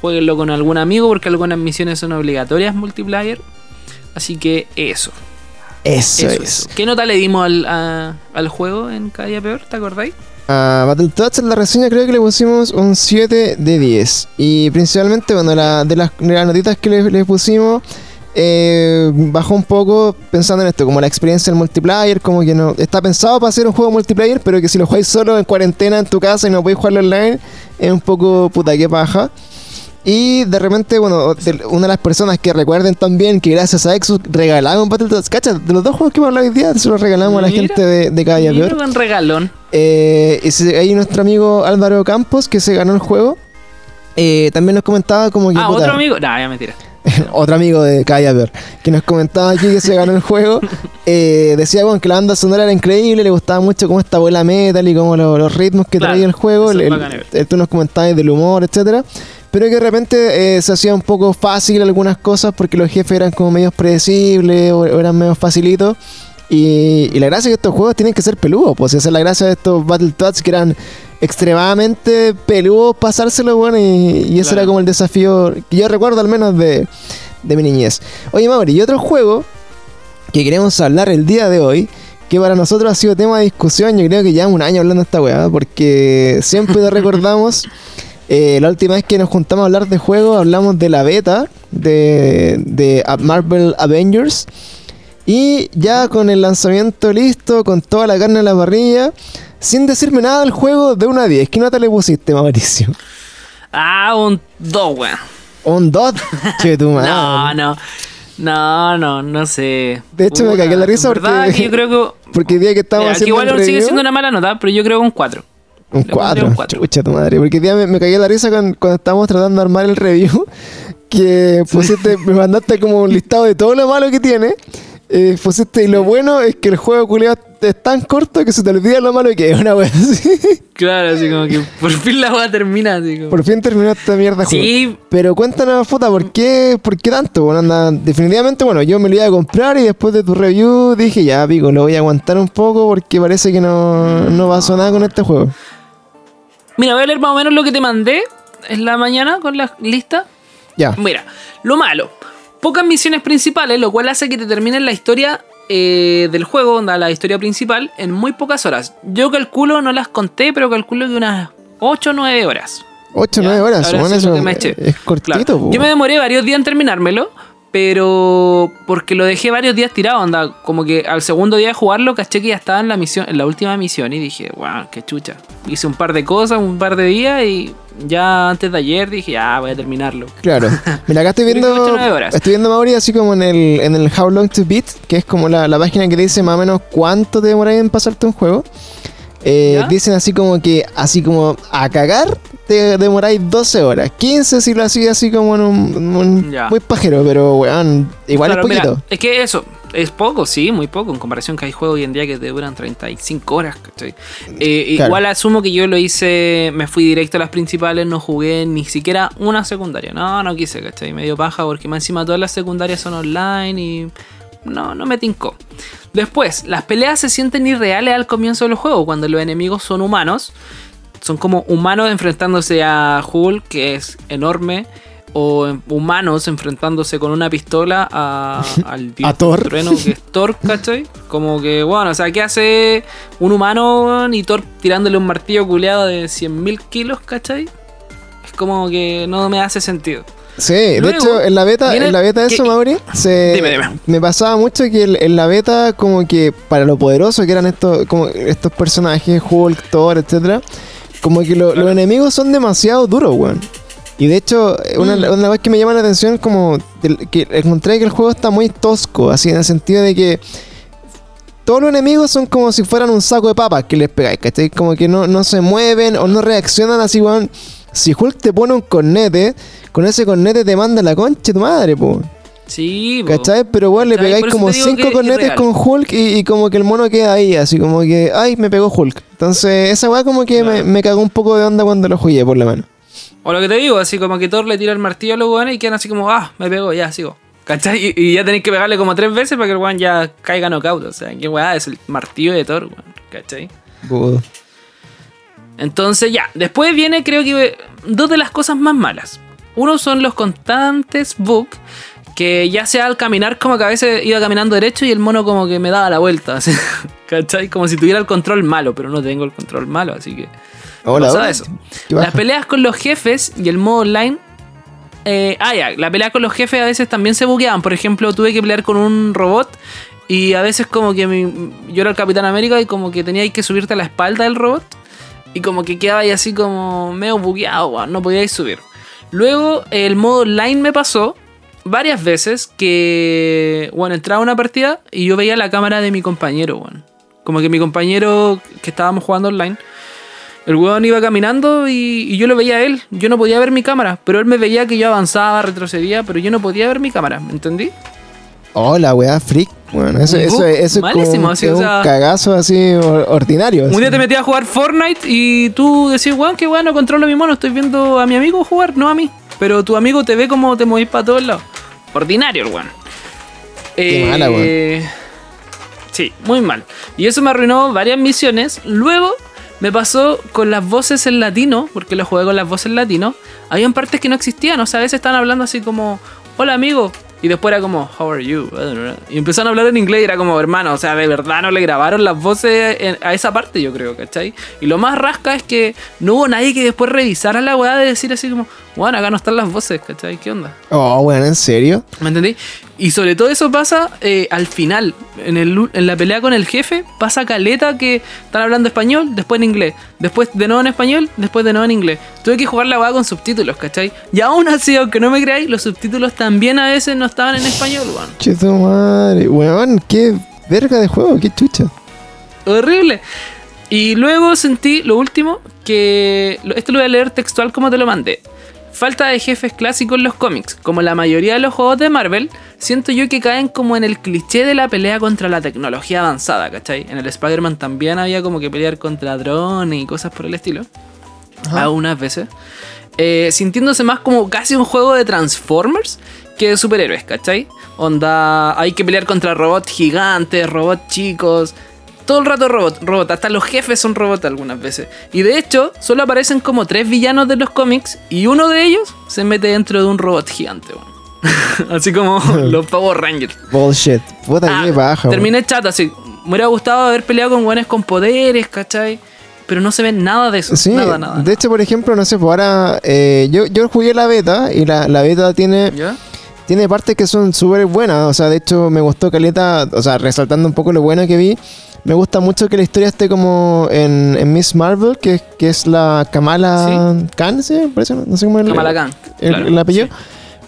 Jueguenlo con algún amigo porque algunas misiones son obligatorias multiplayer. Así que eso. Eso, es. ¿Qué nota le dimos al, al juego en Día Peor? ¿Te acordáis? A Battletoads en la reseña creo que le pusimos un 7 de 10. Y principalmente, bueno, de, las, notitas que le, pusimos, eh, bajó un poco pensando en esto, como la experiencia del multiplayer, como que no está pensado para hacer un juego multiplayer, pero que si lo jugáis solo en cuarentena en tu casa y no podéis jugarlo online, es un poco puta que paja. Y de repente, bueno, una de las personas que recuerden también que gracias a Exus regalamos Battletoads. ¿Cachas? De los dos juegos que hemos hablado hoy día, se los regalamos a la gente de, de día peor. un regalón. Eh, y hay nuestro amigo Álvaro Campos que se ganó el juego. Eh, también nos comentaba como que. Ah, otro amigo. No, ya mentira. otro amigo de Cada Peor, que nos comentaba aquí que se ganó el juego. Eh, decía bueno, que la banda sonora era increíble, le gustaba mucho cómo esta abuela metal y como los ritmos que traía el juego. tú nos comentabas del humor, etcétera pero que de repente eh, se hacía un poco fácil algunas cosas porque los jefes eran como medios predecibles o, eran medio facilitos. Y, la gracia es que estos juegos tienen que ser peludos, pues esa es la gracia de estos Battletoads que eran extremadamente peludos pasárselo, bueno, y, y ese era como el desafío que yo recuerdo al menos de, de mi niñez. Oye, Mauri, y otro juego que queremos hablar el día de hoy, que para nosotros ha sido tema de discusión, yo creo que llevamos un año hablando de esta weá, porque siempre lo recordamos eh, la última vez que nos juntamos a hablar de juegos, hablamos de la beta de, Marvel Avengers. Y ya con el lanzamiento listo, con toda la carne en la parrilla, sin decirme nada del juego de una a 10. ¿Qué nota le pusiste, Mauricio? Ah, un 2, weón. ¿Un 2? che, tu madre. No, no. No, no, no sé. De hecho, me cagué la risa porque. yo creo que. Porque el día que estábamos haciendo. Igual sigue siendo una mala nota, pero yo creo que un 4. Un 4. Chucha tu madre. Porque día me, me cagué la risa cuando, cuando, estábamos tratando de armar el review. Que pusiste, me mandaste como un listado de todo lo malo que tiene. Eh, pusiste, y lo bueno es que el juego culiado es tan corto que se te olvida lo malo que es una wea así. Claro, así como que por fin la wea termina. Así Por fin terminó esta mierda sí. Pero cuéntanos, puta, ¿por qué, ¿por qué tanto? Bueno, anda, definitivamente, bueno, yo me lo iba a comprar y después de tu review dije, ya, pico, lo voy a aguantar un poco porque parece que no, no pasó nada con este juego. Mira, voy a leer más o menos lo que te mandé en la mañana con la lista. Ya. Mira, lo malo. Pocas misiones principales, lo cual hace que te terminen la historia eh, del juego, la historia principal, en muy pocas horas. Yo calculo, no las conté, pero calculo que unas 8 o 9 horas. 8 o 9 horas, bueno, eso es cortito. Yo me demoré varios días en terminármelo, pero porque lo dejé varios días tirado, anda, como que al segundo día de jugarlo caché que ya estaba en la misión, en la última misión y dije, wow, qué chucha. Hice un par de cosas, un par de días y ya antes de ayer dije, ah, voy a terminarlo. Claro. Mira, acá estoy viendo estoy viendo Mauri así como en el en el How Long to Beat, que es como la, la página que dice más o menos cuánto te demoras en pasarte un juego. Eh, dicen así como que, así como a cagar, te demoráis 12 horas. 15 si lo hacía así como en un, muy pajero, pero weón, igual es poquito. es que eso, es poco, sí, muy poco, en comparación que hay juegos hoy en día que te duran 35 horas, eh, Igual asumo que yo lo hice, me fui directo a las principales, no jugué ni siquiera una secundaria. No, no quise, ¿cachai? Medio paja porque más encima todas las secundarias son online y no, no me tincó. Después, las peleas se sienten irreales al comienzo del juego, cuando los enemigos son humanos. Son como humanos enfrentándose a Hulk, que es enorme, o humanos enfrentándose con una pistola a, al a Thor. trueno, que es Thor, ¿cachai? Como que, bueno, o sea, ¿qué hace un humano y Thor tirándole un martillo culeado de 100.000 kilos, ¿cachai? Es como que no me hace sentido. Sí, de hecho, en la beta, en la beta de eso, Mauri, se, me pasaba mucho que en la beta, como que para lo poderoso que eran estos, como estos personajes, Hulk, Thor, etcétera, como que los enemigos son demasiado duros, weón. Y de hecho, una, mm. una vez que me llama la atención, como que encontré que el juego está muy tosco, así en el sentido de que todos los enemigos son como si fueran un saco de papas que les pegáis, ¿cachai? Como que no, no se mueven o no reaccionan así, weón. Si Hulk te pone un cornete, con ese cornete te manda la concha tu madre, po. Sí, po. ¿Cachai? Pero igual le pegáis como cinco cornetes con Hulk y, como que el mono queda ahí, así como que, ay, me pegó Hulk. Entonces, esa weá como que me, cagó un poco de onda cuando lo jugué, por la mano. O lo que te digo, así como que Thor le tira el martillo a los weones y quedan así como, ah, me pegó, ya, sigo. ¿Cachai? Y, ya tenéis que pegarle como tres veces para que el weón ya caiga knockout. O sea, qué weá es el martillo de Thor, weón. ¿Cachai? Entonces ya, después viene creo que dos de las cosas más malas. Uno son los constantes bugs que ya sea al caminar como que a veces iba caminando derecho y el mono como que me daba la vuelta, ¿cachai? Como si tuviera el control malo, pero no tengo el control malo, así que... Hola, Eso. Las peleas con los jefes y el modo online Eh, ah, ya, la pelea con los jefes a veces también se bugueaban. Por ejemplo, tuve que pelear con un robot y a veces como que yo era el Capitán América y como que tenía que subirte a la espalda del robot y como que quedaba ahí así como medio bugueado, no podíais subir. Luego el modo online me pasó varias veces que, bueno, entraba una partida y yo veía la cámara de mi compañero, bueno. Como que mi compañero que estábamos jugando online, el weón iba caminando y, yo lo veía a él. Yo no podía ver mi cámara, pero él me veía que yo avanzaba, retrocedía, pero yo no podía ver mi cámara, ¿me entendí? Hola, weá, freak. Bueno, eso, eso, eso, es como, un cagazo así ordinario. Un día te metías a jugar Fortnite y tú decís, weón, qué bueno, controlo mi mono, estoy viendo a mi amigo jugar, no a mí. Pero tu amigo te ve como te movís para todos lados. Ordinario, weón. Qué mala, weón. Eh, sí, muy mal. Y eso me arruinó varias misiones. Luego me pasó con las voces en latino, porque lo jugué con las voces en latino. Habían partes que no existían, o sea, a veces estaban hablando así como, hola amigo, y después era como, How are you? Y empezaron a hablar en inglés y era como, hermano, o sea, de verdad no le grabaron las voces a esa parte, yo creo, ¿cachai? Y lo más rasca es que no hubo nadie que después revisara la weá de decir así como, bueno, acá no están las voces, ¿cachai? ¿Qué onda? Oh, bueno, ¿en serio? ¿Me entendí? Y sobre todo eso pasa eh, al final, en, el, en la pelea con el jefe, pasa caleta que están hablando español, después en inglés, después de nuevo en español, después de nuevo en inglés. Tuve que jugar la weá con subtítulos, ¿cachai? Y aún así, aunque no me creáis, los subtítulos también a veces no estaban en español, weón. Che tu madre, weón, qué verga de juego, qué chucha. Horrible. Y luego sentí lo último, que esto lo voy a leer textual como te lo mandé. Falta de jefes clásicos en los cómics. Como la mayoría de los juegos de Marvel, siento yo que caen como en el cliché de la pelea contra la tecnología avanzada, ¿cachai? En el Spider-Man también había como que pelear contra drones y cosas por el estilo. Algunas veces. Eh, sintiéndose más como casi un juego de Transformers que de superhéroes, ¿cachai? Onda, hay que pelear contra robots gigantes, robots chicos, todo el rato robot, robot. Hasta los jefes son robots algunas veces. Y de hecho, solo aparecen como tres villanos de los cómics y uno de ellos se mete dentro de un robot gigante, Así como los Power Rangers. Bullshit. Puta que ah, baja. Terminé chat así. Me hubiera gustado haber peleado con buenos con poderes, ¿cachai? Pero no se ve nada de eso. Sí, nada, nada. De hecho, por ejemplo, no sé, pues ahora eh, yo, yo jugué la beta y la, la beta tiene. Tiene partes que son súper buenas. O sea, de hecho, me gustó Caleta. O sea, resaltando un poco lo bueno que vi me gusta mucho que la historia esté como en, Miss Marvel, que, que, es la Kamala Khan, ¿sí? Parece, no sé cómo es Kamala Khan. El, apellido.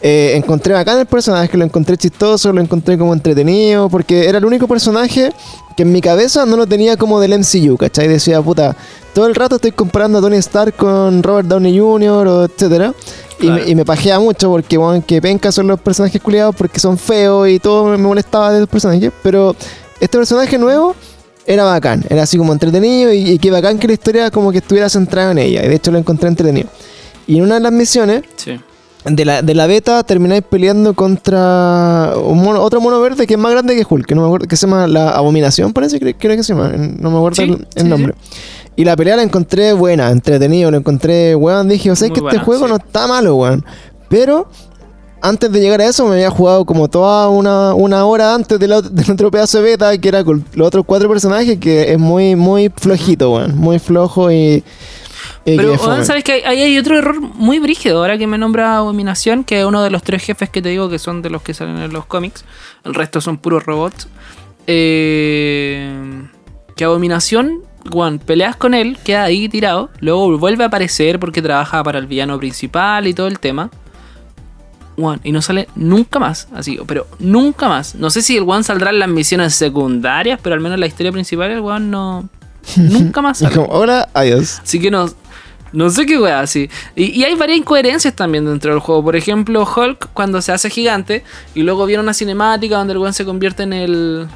Eh, encontré bacán el personaje, que lo encontré chistoso, lo encontré como entretenido, porque era el único personaje que en mi cabeza no lo tenía como del MCU, ¿cachai? Decía, puta, todo el rato estoy comparando a Tony Stark con Robert Downey Jr., o etcétera. Y, me, y, me pajea mucho porque, bueno, que penca son los personajes culiados porque son feos y todo me molestaba de los personajes. Pero este personaje nuevo era bacán, era así como entretenido y, y, qué bacán que la historia como que estuviera centrada en ella. Y de hecho lo encontré entretenido. Y en una de las misiones de, la, de la beta termináis peleando contra un mono, otro mono verde que es más grande que Hulk, que no me acuerdo, que se llama la Abominación, parece que creo que se llama, no me acuerdo el, nombre. Y la pelea la encontré buena, entretenido, lo encontré, weón. Dije, o sea, es que este juego no está malo, weón. Pero antes de llegar a eso me había jugado como toda una, hora antes del otro pedazo de beta, que era con los otros cuatro personajes, que es muy, muy flojito, weón. Muy flojo y... Pero, ¿sabes que ahí hay otro error muy brígido? Ahora que me nombra Abominación, que es uno de los tres jefes que te digo que son de los que salen en los cómics. El resto son puros robots. Eh, que Abominación, Juan, peleas con él, queda ahí tirado. Luego vuelve a aparecer porque trabaja para el villano principal y todo el tema one, y no sale nunca más, así, pero nunca más. No sé si el one saldrá en las misiones secundarias, pero al menos en la historia principal el one no. Nunca más sale. como, hola, adiós. Así que no. No sé qué wea así. Y, hay varias incoherencias también dentro del juego. Por ejemplo, Hulk cuando se hace gigante y luego viene una cinemática donde el one se convierte en el.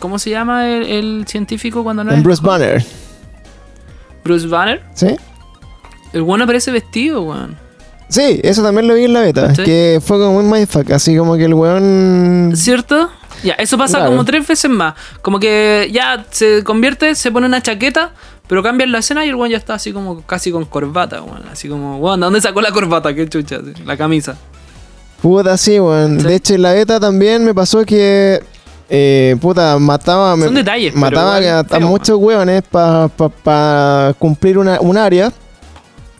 ¿Cómo se llama el, científico cuando no en Bruce Banner. ¿Bruce Banner? Sí. El one aparece vestido, weón. Sí, eso también lo vi en la beta. Que fue como muy mindfuck, así como que el weón. ¿Cierto? Ya, eso pasa como tres veces más. Como que ya se convierte, se pone una chaqueta, pero cambia la escena y el weón ya está así como casi con corbata, weón. Así como, weón, ¿de dónde sacó la corbata? Qué chucha, la camisa. Puta, sí, weón. De hecho, en la beta también me pasó que. Eh, puta, mataba. Son detalles, Mataba a, muchos weones para pa, cumplir una, un área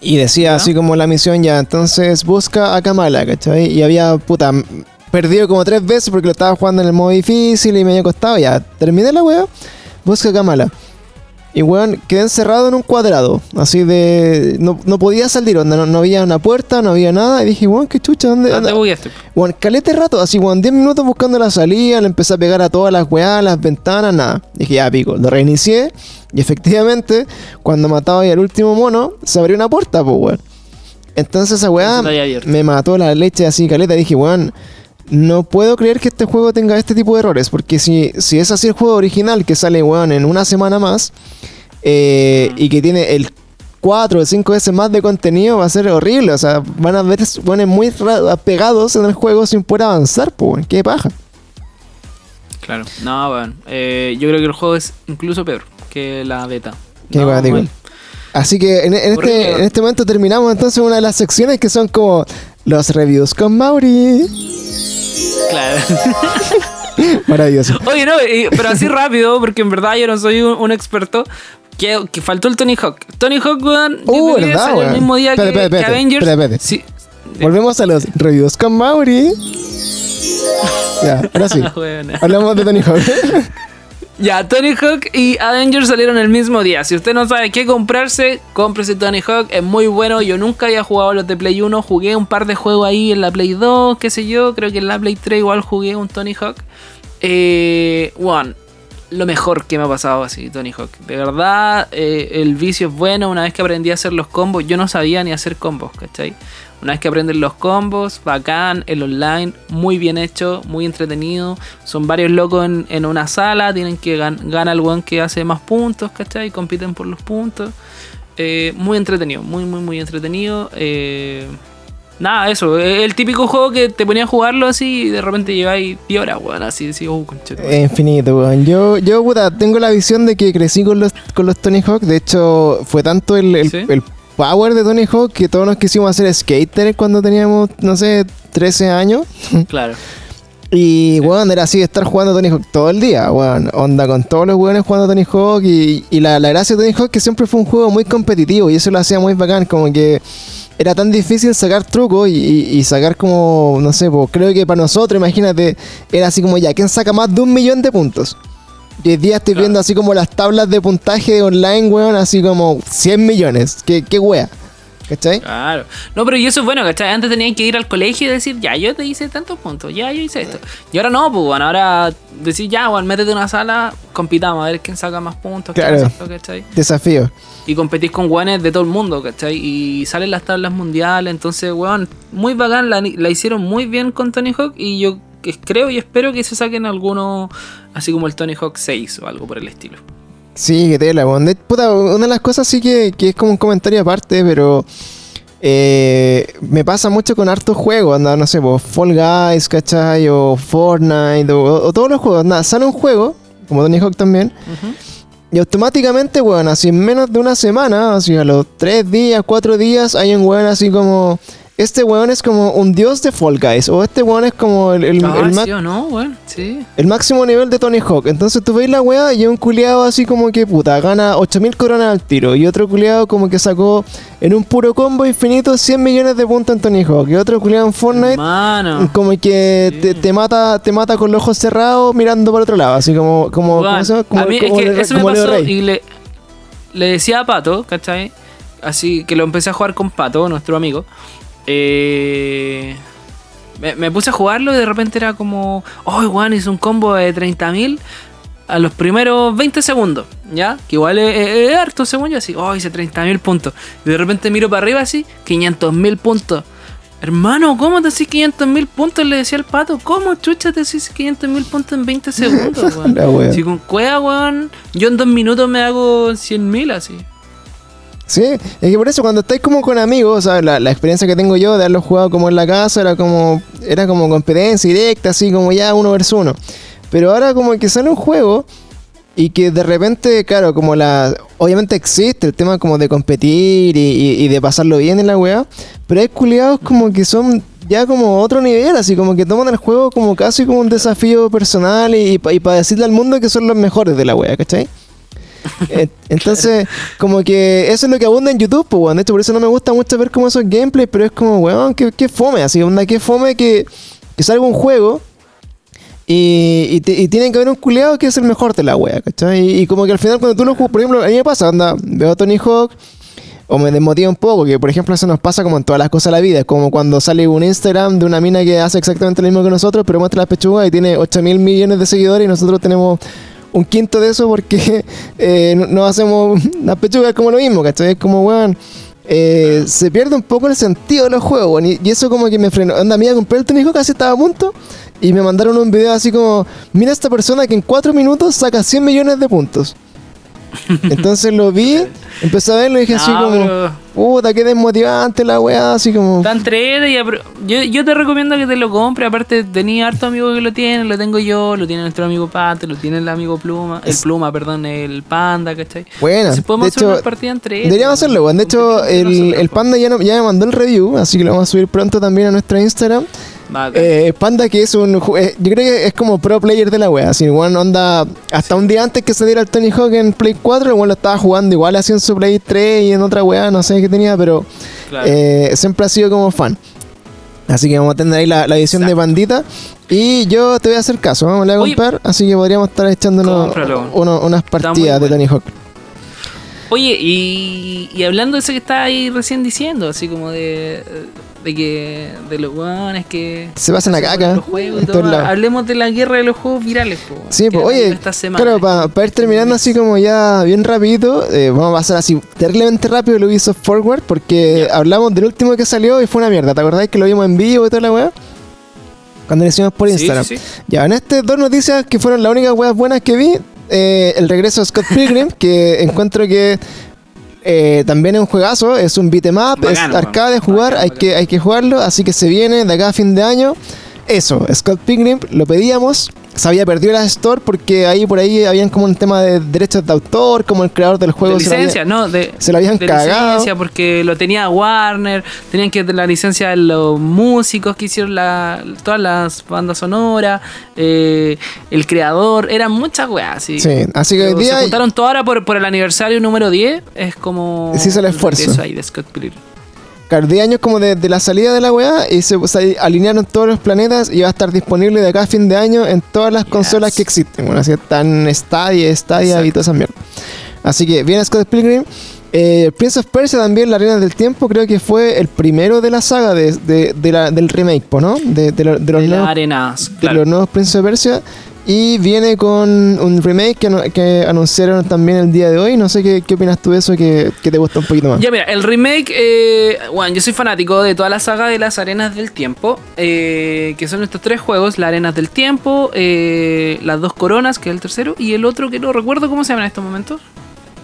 Y decía así como la misión ya, entonces busca a Kamala, ¿cachai? Y había, puta, perdido como tres veces porque lo estaba jugando en el modo difícil y me había costado. Ya, terminé la weá, busca a Kamala. Y weón, quedé encerrado en un cuadrado. Así de. No, podía salir, no, no, había una puerta, no había nada. Y dije, weón, qué chucha, ¿dónde? ¿Dónde voy Weón, calete rato, así, weón, 10 minutos buscando la salida. Le empecé a pegar a todas las weas, las ventanas, nada. Dije, ya pico, lo reinicié. Y efectivamente, cuando mataba ahí al último mono, se abrió una puerta, pues weón. Entonces esa weá me mató la leche así, caleta. Dije, weón no puedo creer que este juego tenga este tipo de errores, porque si, si es así el juego original que sale, weón, en una semana más, eh, y que tiene el 4 o 5 veces más de contenido, va a ser horrible. O sea, van a ver weones muy pegados en el juego sin poder avanzar, pues, qué paja. Claro, no, bueno, eh, yo creo que el juego es incluso peor que la beta. Qué no, Así que en, este, en este momento terminamos entonces una de las secciones que son como los reviews con Mauri. Claro. Maravilloso. Oye, no, pero así rápido, porque en verdad yo no soy un, experto. Que, que, faltó el Tony Hawk. Tony Hawk, weón, uh, ¿verdad, el mismo día que, Avengers. Sí. Volvemos a los reviews con Mauri. ya, ahora sí. Hablamos de Tony Hawk. Ya, Tony Hawk y Avengers salieron el mismo día. Si usted no sabe qué comprarse, cómprese Tony Hawk. Es muy bueno. Yo nunca había jugado los de Play 1. Jugué un par de juegos ahí en la Play 2, qué sé yo. Creo que en la Play 3 igual jugué un Tony Hawk. Eh, one, lo mejor que me ha pasado así, Tony Hawk. De verdad, eh, el vicio es bueno. Una vez que aprendí a hacer los combos, yo no sabía ni hacer combos, ¿cachai? Una vez que aprenden los combos, bacán, el online, muy bien hecho, muy entretenido. Son varios locos en, una sala, tienen que ganar el one que hace más puntos, ¿cachai? Compiten por los puntos. Eh, muy entretenido, muy, muy, muy entretenido. Eh, nada, eso, el típico juego que te ponía a jugarlo así y de repente lleváis 10 horas, weón, así, así, oh, Infinito, weón. Yo, yo, puta, tengo la visión de que crecí con los, con los Tony Hawk. De hecho, fue tanto el, el power de Tony Hawk que todos nos quisimos hacer skater cuando teníamos, no sé, 13 años. Claro. Y, bueno, era así, estar jugando Tony Hawk todo el día, bueno, onda con todos los weones jugando Tony Hawk y, y la, la, gracia de Tony Hawk que siempre fue un juego muy competitivo y eso lo hacía muy bacán, como que era tan difícil sacar trucos y, y, sacar como, no sé, pues creo que para nosotros, imagínate, era así como ya, ¿quién saca más de un millón de puntos? Hoy día estoy viendo así como las tablas de puntaje online, weón, así como 100 millones. ¿Qué, qué wea? ¿Cachai? Claro. No, pero y eso es bueno, ¿cachai? Antes tenían que ir al colegio y decir, ya, yo te hice tantos puntos, ya, yo hice esto. Y ahora no, pues, bueno, ahora decir, ya, bueno, métete en una sala, compitamos, a ver quién saca más puntos. Claro. ¿cachai? Desafío. Y competís con guanes de todo el mundo, ¿cachai? Y salen las tablas mundiales, entonces, weón, muy bacán, la, la hicieron muy bien con Tony Hawk y yo creo y espero que se saquen algunos, así como el Tony Hawk 6 o algo por el estilo. Sí, que tela, Puta, una de las cosas sí que, es como un comentario aparte, pero eh, me pasa mucho con hartos juegos, anda, no sé, Fall Guys, ¿cachai? O Fortnite, o, todos los juegos, nada, sale un juego, como Tony Hawk también, y automáticamente, weón, así en menos de una semana, así a los 3 días, 4 días, hay un weón así como este weón es como un dios de Fall Guys. O este weón es como el, el, el, máximo nivel de Tony Hawk. Entonces tú veis la weá y un culiado así como que puta, gana 8000 coronas al tiro. Y otro culiado como que sacó en un puro combo infinito 100 millones de puntos en Tony Hawk. Y otro culiado en Fortnite como que te, mata te mata con los ojos cerrados mirando para otro lado. Así como, como, Como, a mí es que eso me pasó y le, le decía a Pato, ¿cachai? Así que lo empecé a jugar con Pato, nuestro amigo. Eh, me, puse a jugarlo y de repente era como, oh, Juan hizo un combo de 30.000 a los primeros 20 segundos, ¿ya? Que igual es, harto, según yo, así, oh, hice 30.000 puntos. Y de repente miro para arriba así, 500.000 puntos. Hermano, ¿cómo te haces 500.000 puntos? Le decía al pato, ¿cómo chucha te haces 500.000 puntos en 20 segundos, weón? si con cueva, weón, yo en dos minutos me hago 100.000 así. Sí, es que por eso cuando estáis como con amigos, ¿sabes? La, experiencia que tengo yo de haberlo jugado como en la casa era como era como competencia directa, así como ya uno versus uno. Pero ahora como que sale un juego y que de repente, claro, como la... Obviamente existe el tema como de competir y, de pasarlo bien en la weá, pero hay culiados como que son ya como otro nivel, así como que toman el juego como casi como un desafío personal y, y para decirle al mundo que son los mejores de la weá, ¿cachai? Entonces, como que eso es lo que abunda en YouTube, pues, weón. Hecho, por eso no me gusta mucho ver como esos gameplays, pero es como, weón, que, que fome, así, onda, que fome que, que salga un juego y, y, tienen que haber un culeado que es el mejor de la wea, ¿cachai? Y, como que al final cuando tú lo juegas, por ejemplo, a mí me pasa, anda, veo a Tony Hawk o me desmotiva un poco, que por ejemplo eso nos pasa como en todas las cosas de la vida, es como cuando sale un Instagram de una mina que hace exactamente lo mismo que nosotros, pero muestra la pechuga y tiene 8 mil millones de seguidores y nosotros tenemos un quinto de eso porque eh, no, hacemos las pechugas como lo mismo, ¿cachai? Es como, weón. Eh, se pierde un poco el sentido de los juegos, y, eso como que me frenó. Anda, mía, compré el Tony casi estaba a punto, y me mandaron un video así como, mira esta persona que en 4 minutos saca 100 millones de puntos. Entonces lo vi, empecé a verlo y dije así como, puta, qué desmotivante la weá, así como... Tan yo, yo te recomiendo que te lo compres, aparte tenía harto amigos que lo tienen, lo tengo yo, lo tiene nuestro amigo Pato, lo tiene el amigo Pluma, el Pluma, perdón, el Panda, ¿cachai? Bueno, de hecho, Deberíamos hacerlo, weón. De hecho, el, el Panda ya, ya me mandó el review, así que lo vamos a subir pronto también a nuestra Instagram. Eh, Panda que es un... Eh, yo creo que es como pro player de la wea. Así, igual onda... Hasta un día antes que se diera el Tony Hawk en Play 4, igual lo estaba jugando igual así en su Play 3 y en otra wea, no sé qué tenía, pero eh, siempre ha sido como fan. Así que vamos a tener ahí la, edición de Pandita. Y yo te voy a hacer caso, vamos a comprar. Así que podríamos estar echándonos unas partidas de Tony Hawk. Oye, y, y, hablando de eso que estaba ahí recién diciendo, así como de, de que de los guanes que se pasan a caca hablemos de la guerra de los juegos virales sí pues oye claro para ir terminando así como ya bien rápido eh, vamos a pasar así terriblemente rápido lo hizo Forward porque hablamos del último que salió y fue una mierda. ¿te acordáis que lo vimos en vivo y toda la weá? cuando lo hicimos por Instagram. ya en este dos noticias que fueron las únicas weas buenas que vi eh, el regreso de Scott Pilgrim que encuentro que eh, también es un juegazo, es un beatmap, es arcade, jugar, hay que, hay que jugarlo, así que se viene de acá a fin de año. Eso, Scott Pilgrim, lo pedíamos, se había perdido la Store porque ahí por ahí habían como un tema de derechos de autor, como el creador del juego. De licencia, no, de, se lo habían de cagado. licencia porque lo tenía Warner, tenían que la licencia de los músicos que hicieron la, todas las bandas sonoras, eh, el creador, eran muchas weas. Sí, sí así que hoy día. Se juntaron todo ahora por, por el aniversario número 10, es como. Sí, el esfuerzo. Eso ahí de Scott Pilgrim. 10 años como de, la salida de la weá y se, alinearon todos los planetas y va a estar disponible de acá a fin de año en todas las consolas que existen. Bueno, así están Stadia, Stadia y toda esa mierda. Así que viene Scott Pilgrim. Eh, Prince of Persia también, La Arena del Tiempo, creo que fue el primero de la saga de, del remake, ¿no? De, los, arenas, de los nuevos Prince of Persia. Y viene con un remake que, anunciaron también el día de hoy. No sé qué, opinas tú de eso que, te gusta un poquito más. Ya, mira, el remake, eh, bueno, yo soy fanático de toda la saga de las Arenas del Tiempo, eh, que son estos tres juegos: las Arenas del Tiempo, eh, las dos Coronas, que es el tercero, y el otro que no recuerdo cómo se llama en estos momentos.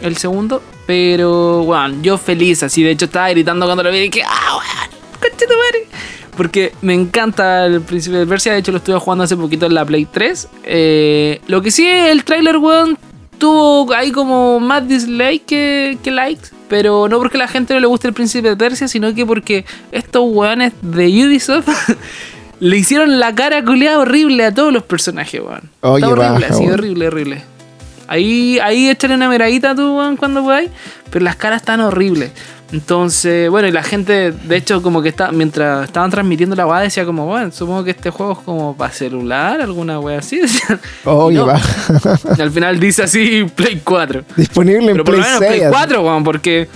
El segundo, pero, bueno, yo feliz, así. De hecho, estaba gritando cuando lo vi y que, ¡ah, weón! ¡Conchito madre! Porque me encanta el Príncipe de Persia. De hecho, lo estuve jugando hace poquito en la Play 3. Eh, lo que sí, el trailer, weón, tuvo ahí como más dislike que, que likes. Pero no porque a la gente no le guste el Príncipe de Persia, sino que porque estos weones de Ubisoft le hicieron la cara culiada horrible a todos los personajes, weón. Está horrible, así, horrible, horrible. Ahí, ahí échale una miradita tú, weón, cuando podáis. Pero las caras están horribles. Entonces, bueno, y la gente, de hecho, como que está, mientras estaban transmitiendo la weá, decía como, bueno, supongo que este juego es como para celular, alguna weá así. Oh, va. al final dice así Play 4. Disponible en Play, Play 4, weón, porque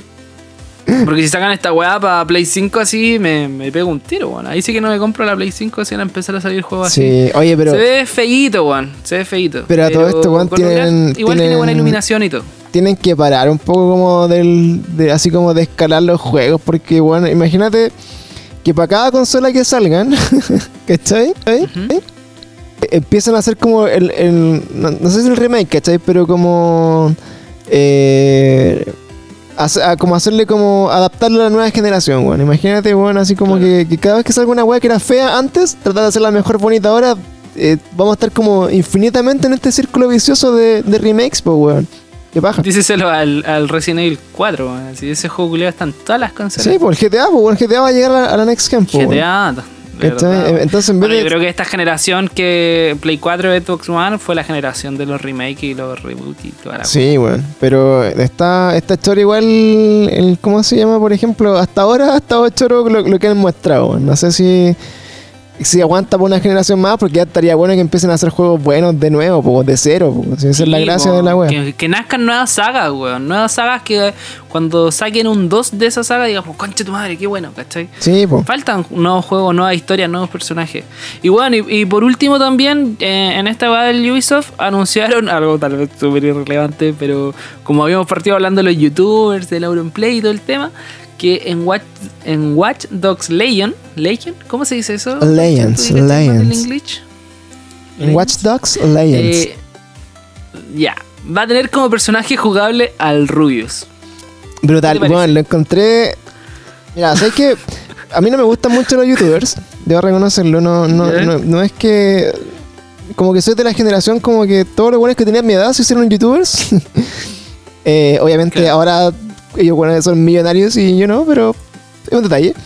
porque si sacan esta weá para Play 5 así, me, me pego un tiro, weón. Ahí sí que no me compro la Play 5 si van a empezar a salir juegos así. Sí, oye, pero. Se ve feíto, weón. Se ve feíto. Pero a todo esto, weón, tienen. Igual tiene buena iluminación y todo. Tienen que parar un poco como del. De, así como de escalar los juegos. Porque, bueno, imagínate que para cada consola que salgan, ¿cachai? ¿Eh? Empiezan a hacer como el. el no, no, sé si el remake, ¿cachai? Pero como. Eh como hacerle como adaptarlo a la nueva generación, bueno. Imagínate, bueno, así como que, cada vez que salga una weá que era fea antes, tratar de hacerla mejor bonita ahora, eh, vamos a estar como infinitamente en este círculo vicioso de, remakes, pues weón. ¿Qué paja? Díselo al, al Resident Evil 4, weón. Si ese juego culiado está en todas las consolas. Sí, pues el GTA, pues el GTA va a llegar a la, Next Gen, pues, GTA, Entonces, en vez de... Yo creo que esta generación que Play 4 y Xbox One fue la generación de los remakes y los reboots y toda la Sí, bueno, pero esta, esta historia igual, el, ¿cómo se llama? Por ejemplo, hasta ahora ha estado choro lo, lo que han mostrado. No sé si si aguanta por una generación más, porque ya estaría bueno que empiecen a hacer juegos buenos de nuevo, pues, de cero. Pues, esa es la gracia de la web. Que, nazcan nuevas sagas, weón. Nuevas sagas que cuando saquen un 2 de esa saga, digamos, concha tu madre, qué bueno, ¿cachai? Sí, pues. Faltan nuevos juegos, nuevas historias, nuevos personajes. Y bueno, y, por último también, eh, en esta web del Ubisoft anunciaron algo tal vez súper irrelevante, pero como habíamos partido hablando de los youtubers, del Auronplay y todo el tema que en Watch, en Watch Dogs Legion, Legion, ¿cómo se dice eso? Legends, Legends. En Watch Dogs Legends. Eh, ya, va a tener como personaje jugable al Rubius. Brutal, bueno, lo encontré. Mira, ¿sabes que A mí no me gustan mucho los youtubers, debo reconocerlo. No, no, no, es que. Como que soy de la generación como que todos los buenos que tenían mi edad se hicieron youtubers. eh, obviamente ahora ellos bueno, son millonarios y yo no, pero es un detalle.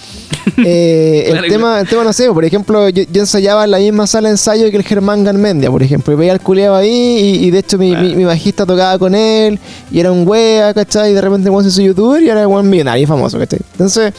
Eh, el, tema, el tema, no sé, por ejemplo, yo, ensayaba en la misma sala de ensayo que el Germán Garmendia, por ejemplo, y veía al culeado ahí y, de hecho mi, mi, bajista tocaba con él y era un wea, ¿cachai? Y de repente se hizo youtuber y era un millonario famoso, ¿cachai? Entonces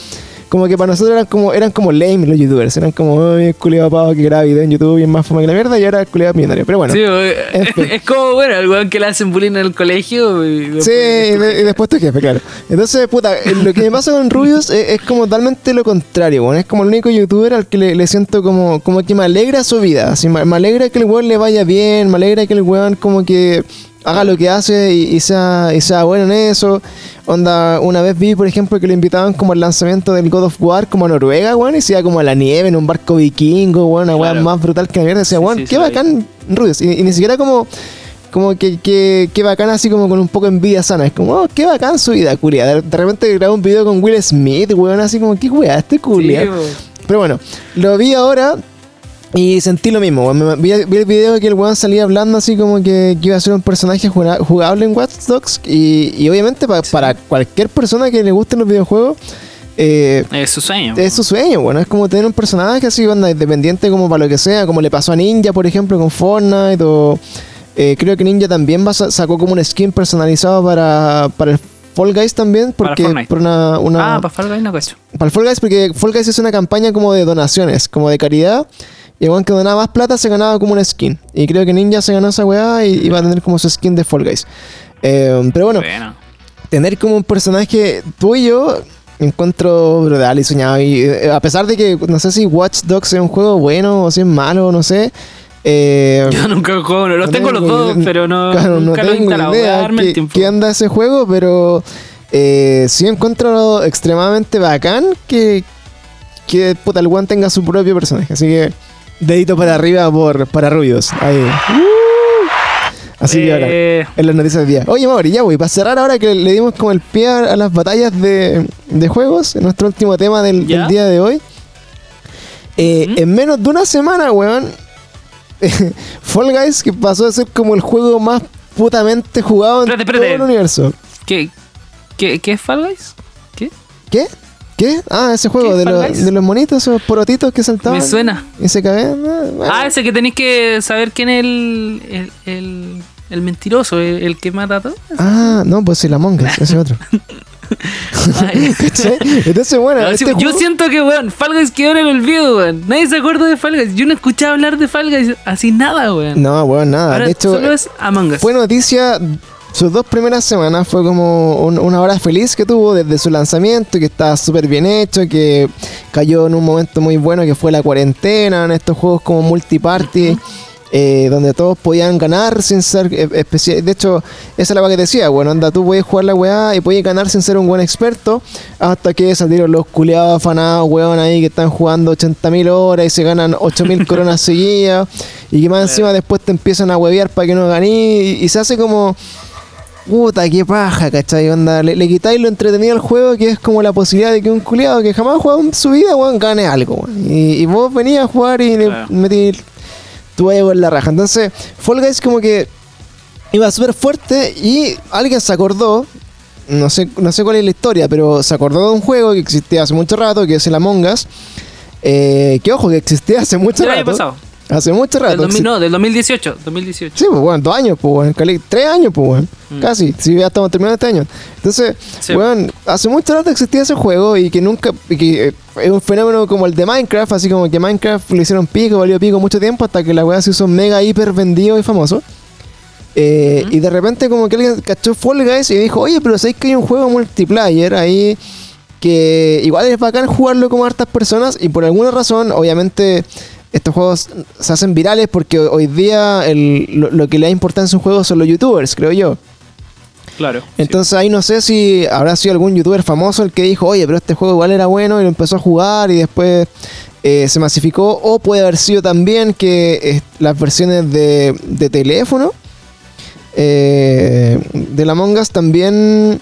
como que para nosotros eran como, eran como lame los youtubers, eran como, el culiado pavo que graba video en YouTube y es más fama que la mierda, y ahora el culiado millonario. Pero bueno. Sí, es como, bueno, el weón que le hacen bullying en el colegio. Y sí, y, después tu jefe, claro. Entonces, puta, lo que me pasa con Rubius es, como totalmente lo contrario, weón. Es como el único youtuber al que le, siento como, como que me alegra su vida. Así, me, me alegra que el weón le vaya bien, me alegra que el weón como que haga lo que hace y, sea, y sea bueno en eso. Onda, una vez vi, por ejemplo, que lo invitaban como al lanzamiento del God of War como a Noruega, weón, y se iba como a la nieve en un barco vikingo, weón, una weá más brutal que la mierda. Decía, weón, qué bacán, Rubius. Y, ni siquiera como como que, que, que, bacán así como con un poco de envidia sana. Es como, oh, qué bacán su vida, culia. De, repente grabó un video con Will Smith, weón, así como, qué weá, este culia. Pero bueno, lo vi ahora y sentí lo mismo, vi, el video que el weón salía hablando así como que, iba a ser un personaje jugable en Watch Dogs. Y, obviamente para cualquier persona que le gusten los videojuegos, eh, es su sueño. Es su sueño, bueno, es como tener un personaje así, banda, independiente como para lo que sea, como le pasó a Ninja, por ejemplo, con Fortnite, o eh, creo que Ninja también sacó como un skin personalizado para, para el Fall Guys también, porque por una, una, Ah, para Fall Guys no Para el Fall Guys, porque Fall Guys es una campaña como de donaciones, como de caridad. Y el que donaba más plata se ganaba como una skin. Y creo que Ninja se ganó esa weá y iba a tener como su skin de Fall Guys. Eh, pero bueno, tener como un personaje tuyo encuentro brutal y soñado. Y eh, a pesar de que no sé si Watch Dogs es un juego bueno o si es malo, no sé. Eh, Yo nunca juego, no, los tengo, los dos, pero no, nunca lo he instalado. Idea qué, qué anda ese juego, pero eh, sí encuentro extremadamente bacán que, que puta, el one tenga su propio personaje. Así que Dedito para arriba por, para ruidos. Ahí. Uh. Así que ahora, eh. en las noticias del día. Oye, Mauri, ya voy. Para cerrar ahora que le dimos como el pie a, las batallas de, de juegos, en nuestro último tema del, día de hoy. Eh, en menos de una semana, weón, Fall Guys, que pasó a ser como el juego más putamente jugado en todo el universo. ¿Qué, qué, qué es Fall Guys? ¿Qué? ¿Qué? ¿Qué? Ah, ese juego de, de, los monitos, esos porotitos que saltaban. Me suena. Y se Ah, ese que tenéis que saber quién es el, el, el, mentiroso, el, que mata a todos. Ah, no, pues el Among Us, ese otro. Entonces, bueno. este yo siento que, weón, Fall Guys quedó en el olvido, weón. Nadie se acuerda de Fall Guys. Yo no escuchaba hablar de Fall Guys así nada, weón. No, weón, nada. de hecho, solo es Among Us. Fue noticia sus dos primeras semanas fue como una hora feliz que tuvo desde su lanzamiento, que estaba súper bien hecho, que cayó en un momento muy bueno que fue la cuarentena, en estos juegos como multiparty. Eh, donde todos podían ganar sin ser eh, especial. De hecho, esa es la que decía, bueno, anda, tú puedes jugar la weá y puedes ganar sin ser un buen experto, hasta que salieron los culiados afanados, weón, ahí que están jugando 80.000 horas y se ganan 8.000 coronas seguidas, y que más encima después te empiezan a huevear para que no ganes, y se hace como puta, qué paja, ¿cachai? Onda, le, quitáis lo entretenido al juego, que es como la posibilidad de que un culiado que jamás ha jugado en su vida, weón, gane algo, Y, vos venías a jugar y le metí tu ego en la raja. Entonces, Fall Guys como que iba súper fuerte y alguien se acordó, no sé, no sé cuál es la historia, pero se acordó de un juego que existía hace mucho rato, que es el Among Us. Eh, que ojo, que existía hace mucho rato. pasado. Hace mucho rato. no, del 2018, 2018. Sí, pues bueno, dos años, pues bueno, tres años, pues bueno, mm. casi, si ya estamos terminando este año. Entonces, bueno, hace mucho rato existía ese juego y que nunca, y que eh, es un fenómeno como el de Minecraft, así como que Minecraft le hicieron pico, valió pico mucho tiempo hasta que la weá se hizo mega hiper vendido y famoso. Eh, y de repente como que alguien cachó Fall Guys y dijo, oye, pero ¿sabéis que hay un juego multiplayer ahí que igual es bacán jugarlo con hartas personas y por alguna razón, obviamente estos juegos se hacen virales porque hoy día lo, que le da importancia a un juego son los youtubers, creo yo. Claro. Entonces ahí no sé si habrá sido algún youtuber famoso el que dijo, oye, pero este juego igual era bueno y lo empezó a jugar y después eh, se masificó. O puede haber sido también que eh, las versiones de, teléfono eh, de la Mongas también,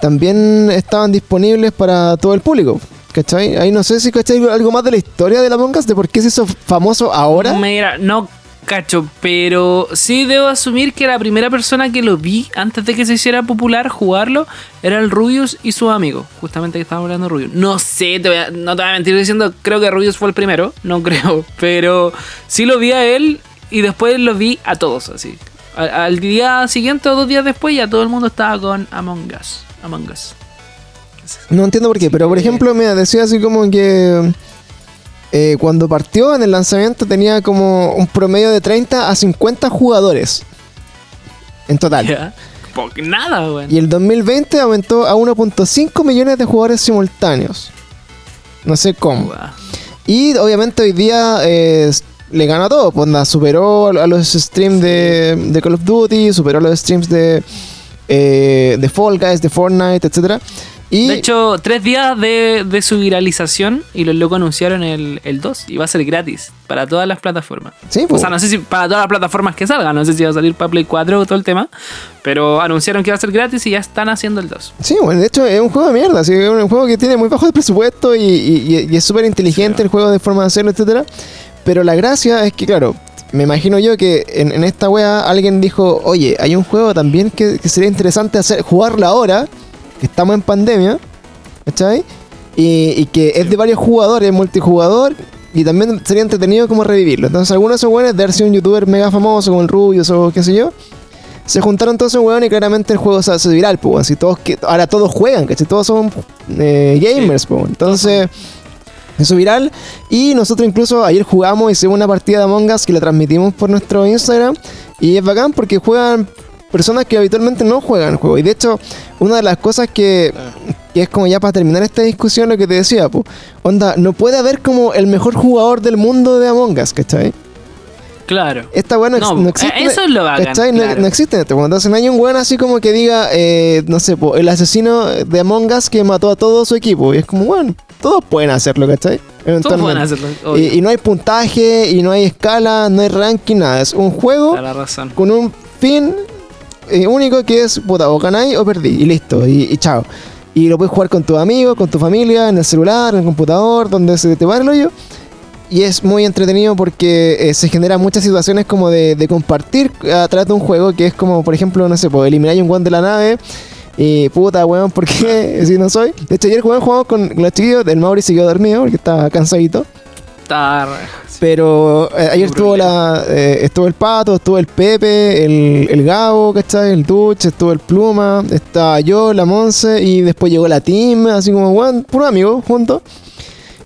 también estaban disponibles para todo el público. ¿Cachai? Ahí no sé si cachai algo más de la historia de la Among de por qué se hizo famoso ahora. Mira, no cacho, pero sí debo asumir que la primera persona que lo vi antes de que se hiciera popular jugarlo era el Rubius y su amigo. Justamente que estábamos hablando de Rubius. No sé, no te voy a mentir diciendo, creo que Rubius fue el primero, no creo, pero sí lo vi a él y después lo vi a todos así. Al, día siguiente o dos días después ya todo el mundo estaba con Among Us. Among Us. No entiendo por qué, pero por ejemplo, me decía así como que eh, cuando partió en el lanzamiento tenía como un promedio de 30 a 50 jugadores en total. nada, güey. Y el 2020 aumentó a 1.5 millones de jugadores simultáneos. No sé cómo. Y obviamente hoy día eh, le gana a todo. Pues superó a los streams de, Call of Duty, superó a los streams de, eh, de Fall Guys, de Fortnite, etcétera de hecho, tres días de, su viralización y los locos anunciaron el, 2 y va a ser gratis para todas las plataformas. Sí, O sea, no sé si para todas las plataformas que salgan, no sé si va a salir para Play 4 o todo el tema, pero anunciaron que va a ser gratis y ya están haciendo el 2. Sí, bueno, de hecho es un juego de mierda, es un juego que tiene muy bajo de presupuesto y, es súper inteligente el juego de forma de hacerlo, etcétera. Pero la gracia es que, claro, me imagino yo que en, esta wea alguien dijo, oye, hay un juego también que, que sería interesante hacer, jugarlo ahora que estamos en pandemia, ¿cachai? Y, que es de varios jugadores, multijugador, y también sería entretenido como revivirlo. Entonces, algunos de esos weones, de haber un youtuber mega famoso como el Rubius o qué sé yo, se juntaron todos esos weones y claramente el juego se hace viral, pues. Así todos que, ahora todos juegan, ¿cachai? Todos son eh, gamers, pues. Entonces. Eso viral. Y nosotros incluso ayer jugamos, hicimos una partida de Among Us que la transmitimos por nuestro Instagram. Y es bacán porque juegan personas que habitualmente no juegan el juego. Y de hecho, una de las cosas que, que es como ya para terminar esta discusión, lo que te decía, pues, onda, no puede haber como el mejor jugador del mundo de Among Us, ¿cachai? Claro. Esta weá no, existe. Eso es lo bacán, no, existe en este Entonces no hay un weón así como que diga, eh, no sé, el asesino de Among Us que mató a todo su equipo. Y es como, bueno, todos pueden hacerlo, ¿cachai? Todos pueden hacerlo. Y, y, no hay puntaje, y no hay escala, no hay ranking, nada. Es un juego con un fin eh, único que es, puta, o ganáis o perdí, y listo, y, chao. Y lo puedes jugar con tus amigos, con tu familia, en el celular, en el computador, donde se te va el hoyo. Y es muy entretenido porque eh, se generan muchas situaciones como de, compartir a través de un juego que es como, por ejemplo, no sé, pues eliminar un guante de la nave. Y puta, weón, ¿por qué? si no soy. De hecho, ayer jugamos con los chiquillos, el Mauri siguió dormido porque estaba cansadito. Pero eh, ayer estuvo la eh, estuvo el Pato, estuvo el Pepe, el, el Gabo, ¿cachai? El Duche, estuvo el Pluma, estaba yo, la Monse, y después llegó la Team, así como, weón, puro amigo juntos.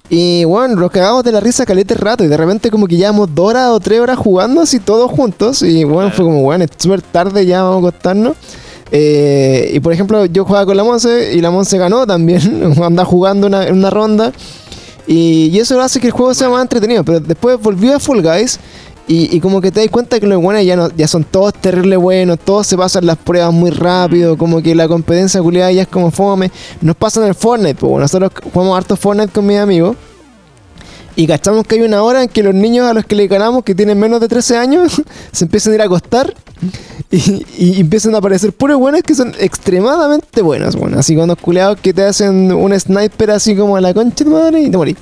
Y bueno, nos cagamos de la risa calete rato y de repente como que llevamos dos horas o tres horas jugando así todos juntos y bueno, fue como, bueno, es súper tarde, ya vamos a acostarnos. Eh, y por ejemplo, yo jugaba con la Monse y la Monse ganó también, anda jugando en una ronda. Y, eso hace que el juego sea más entretenido. Pero después volvió a Full Guys. Y, como que te das cuenta que los buenos ya, no, ya son todos terribles buenos, todos se pasan las pruebas muy rápido, como que la competencia culiada ya es como fome. Nos pasa en el Fortnite, pues nosotros jugamos harto Fortnite con mis amigos. Y cachamos que hay una hora en que los niños a los que le ganamos, que tienen menos de 13 años, se empiezan a ir a acostar y, empiezan a aparecer puros buenos que son extremadamente buenos. Bueno, así con unos culeados que te hacen un sniper así como a la concha de madre y te morís.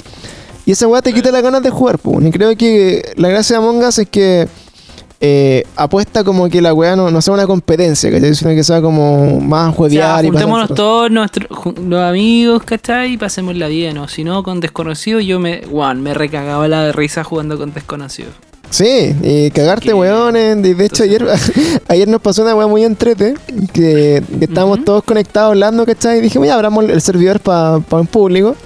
Y esa weá te quita las ganas de jugar, pues. Y creo que la gracia de Among Us es que eh, apuesta como que la weá no, sea una competencia, ¿cachai? Sino que sea como más juevear y Juntémonos todos nuestros los amigos, ¿cachai? Y pasémosla bien, ¿no? Si no, con desconocidos, yo me, Juan, me recagaba la de risa jugando con desconocidos. Sí, y cagarte, weón. De hecho, ayer, ayer nos pasó una weá muy entrete. Que, que estábamos todos conectados hablando, ¿cachai? Y dije, ya abramos el servidor para un público.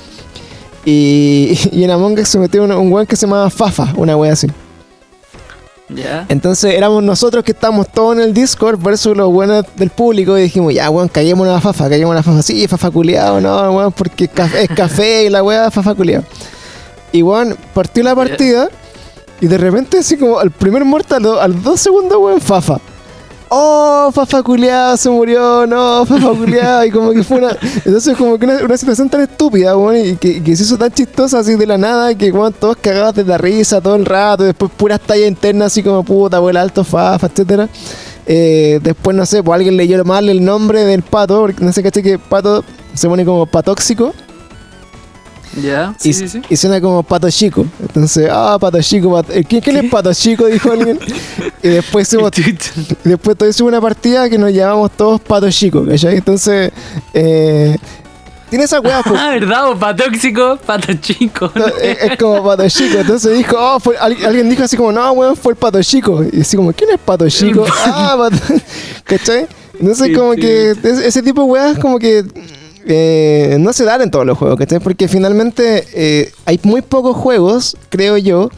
Y, y en Among Us se metió un, un weón que se llamaba Fafa, una weá así. Entonces éramos nosotros que estábamos todos en el Discord versus los buenos del público y dijimos, ya, weón, caguemos una fafa, caguemos una fafa. Sí, fafa culiado, no, weón, porque es café y la weá, fafa culiado. Y weón, partió la partida y de repente así como al primer muerto, a los dos segundos, weón, fafa oh, Fafa culiado se murió, no, Fafa culiado, y como que fue una, entonces como que una, situación tan estúpida, weón, y que, que, se hizo tan chistosa así de la nada, que weón, todos cagados de la risa todo el rato, y después puras tallas internas así como puta, abuela alto, Fafa, etcétera. Eh, después, no sé, pues alguien leyó mal el nombre del pato, porque no sé, caché que pato se pone como patóxico. Ya, sí, y, sí, sí. y suena como pato chico. Entonces, ah, pato chico, pato, ¿quién, es pato chico? Dijo alguien. y después hicimos, después todo hicimos una partida que nos llamamos todos pato chico, ¿cachai? Entonces, eh, tiene esa weá. Ah, ¿verdad? O patóxico, pato chico. es, como pato chico. Entonces dijo, oh, fue, alguien dijo así como, no, weón, fue el pato chico. Y así como, ¿quién es pato chico? ah, pato. ¿cachai? Entonces, como que ese tipo de weas, como que eh, no se dan en todos los juegos, ¿cachai? Porque finalmente eh, hay muy pocos juegos, creo yo,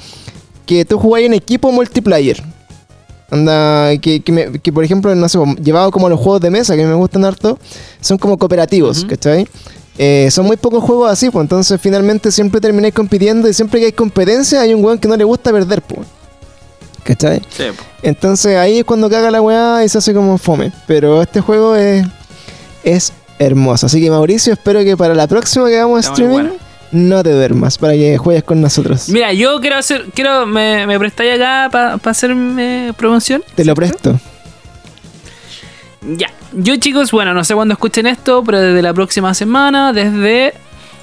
que tú jugáis en equipo multiplayer. Anda, que, que, por ejemplo, no sé, llevado como los juegos de mesa que me gustan harto, son como cooperativos, ¿cachai? Eh, son muy pocos juegos así, pues entonces finalmente siempre termináis compitiendo y siempre que hay competencia hay un weón que no le gusta perder, pues. ¿Cachai? Sí, Entonces ahí es cuando caga la weá y se hace como fome. Pero este juego es, es hermoso. Así que Mauricio, espero que para la próxima que hagamos streaming no te duermas para que juegues con nosotros. Mira, yo quiero hacer, quiero, me, me prestáis acá para hacerme promoción. Te lo presto. Ya, yo chicos, bueno, no sé cuándo escuchen esto, pero desde la próxima semana, desde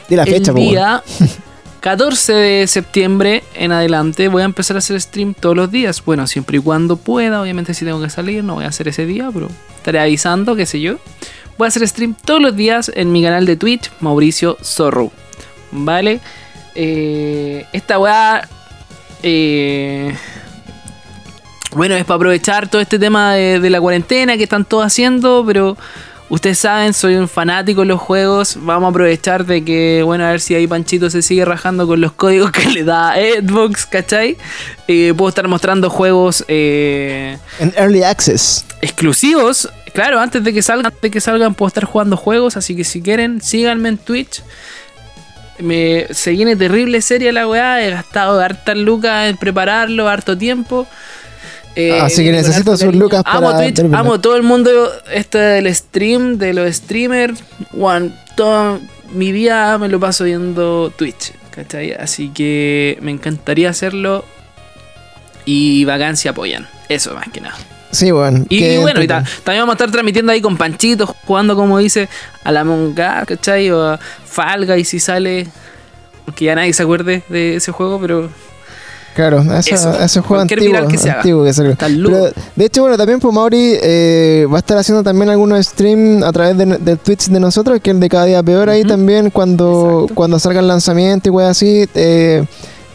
de la fecha, el día 14 de septiembre en adelante, voy a empezar a hacer stream todos los días. Bueno, siempre y cuando pueda, obviamente si tengo que salir, no voy a hacer ese día, pero estaré avisando, qué sé yo. Voy a hacer stream todos los días en mi canal de Twitch, Mauricio Zorro. ¿Vale? Eh, esta weá. Eh, bueno, es para aprovechar todo este tema de, la cuarentena que están todos haciendo, pero ustedes saben, soy un fanático de los juegos. Vamos a aprovechar de que, bueno, a ver si ahí Panchito se sigue rajando con los códigos que le da Xbox, ¿cachai? Eh, puedo estar mostrando juegos. en Early Access. Exclusivos Claro, antes de que salgan, antes de que salgan puedo estar jugando juegos, así que si quieren, síganme en Twitch. Me, se viene terrible serie la weá, he gastado hartas lucas en prepararlo, harto tiempo. Eh, así que necesito sus lucas amo para. Twitch, amo todo el mundo este del stream, de los streamers. One, toda mi vida me lo paso viendo Twitch, ¿cachai? Así que me encantaría hacerlo. Y vacancia apoyan. Eso más que nada. Sí, bueno. Y, bueno, también vamos a estar transmitiendo ahí con Panchitos, jugando como dice a la Monga, ¿cachai? O a Falga y si sale. Porque ya nadie se acuerde de ese juego, pero. Claro, ese juego antiguo que, antiguo que Pero, de hecho, bueno, también pues Mauri eh, va a estar haciendo también algunos streams a través de, del Twitch de nosotros, que es el de cada día peor ahí también, cuando, cuando salga el lanzamiento y wey así, eh,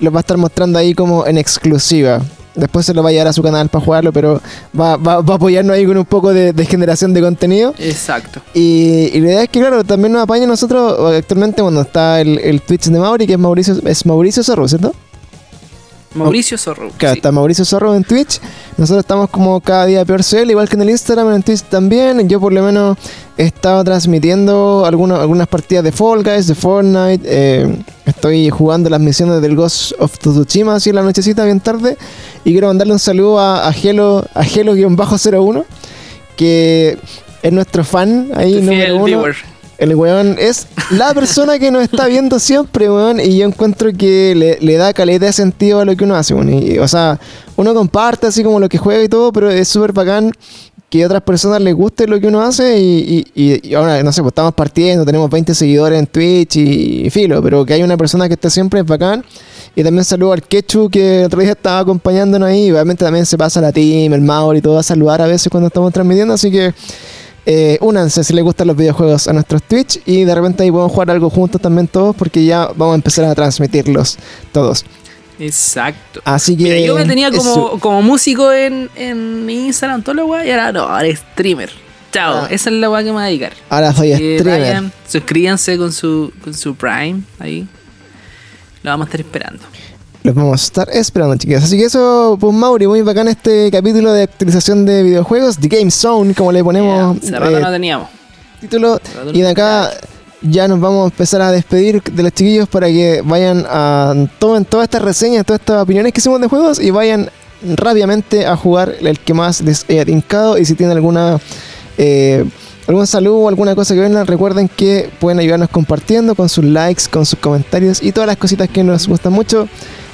los va a estar mostrando ahí como en exclusiva. Después se lo va a llevar a su canal para jugarlo, pero va, va, a apoyarnos ahí con un poco de, generación de contenido. Exacto. Y, la idea es que, claro, también nos apaña nosotros actualmente cuando está el, el Twitch de Mauri, que es Mauricio, es Mauricio Zorro, ¿cierto? Mauricio Zorro. Claro, está Mauricio Zorro en Twitch. Nosotros estamos como cada día peor él, igual que en el Instagram, en Twitch también. Yo por lo menos he estado transmitiendo algunas, algunas partidas de Fall Guys, de Fortnite. Eh, estoy jugando las misiones del Ghost of Tsushima así en la nochecita bien tarde. Y quiero mandarle un saludo a, a Gelo, a Gelo-01, que es nuestro fan ahí, número uno. El weón es la persona que nos está viendo siempre, weón. Y yo encuentro que le, da calidad de sentido a lo que uno hace, weón. Y, o sea, uno comparte así como lo que juega y todo, pero es súper bacán que a otras personas les guste lo que uno hace. Y, ahora, no sé, pues estamos partiendo, tenemos 20 seguidores en Twitch y, filo, pero que hay una persona que esté siempre es bacán. Y también saludo al Quechu que otro día estaba acompañándonos ahí. obviamente también se pasa la team, el Mauro y todo a saludar a veces cuando estamos transmitiendo. Así que eh, únanse si les gustan los videojuegos a nuestros Twitch y de repente ahí podemos jugar algo juntos también todos porque ya vamos a empezar a transmitirlos todos. Exacto. Así que. yo me tenía como, como músico en, en Instagram, todo lo guay, y ahora no, ahora streamer. Chao, ah. esa es la weá que me voy a dedicar. Ahora soy streamer. suscríbanse con su, con su Prime ahí. Lo vamos a estar esperando. Los vamos a estar esperando, chicos. Así que eso, pues Mauri, muy bacán este capítulo de actualización de videojuegos, The Game Zone, como le ponemos. Yeah, eh, no teníamos. Título. Y de acá ya nos vamos a empezar a despedir de los chiquillos para que vayan a tomen todas estas reseñas, todas estas opiniones que hicimos de juegos y vayan rápidamente a jugar el que más les haya tincado y si tienen alguna eh, algún saludo o alguna cosa que vengan, recuerden que pueden ayudarnos compartiendo con sus likes, con sus comentarios y todas las cositas que nos gustan mucho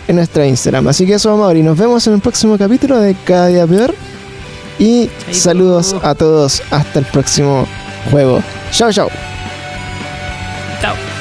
en nuestro Instagram. Así que eso vamos a y Nos vemos en el próximo capítulo de Cada Día Peor. Y saludos uh. a todos. Hasta el próximo juego. Chao, chao. Chao.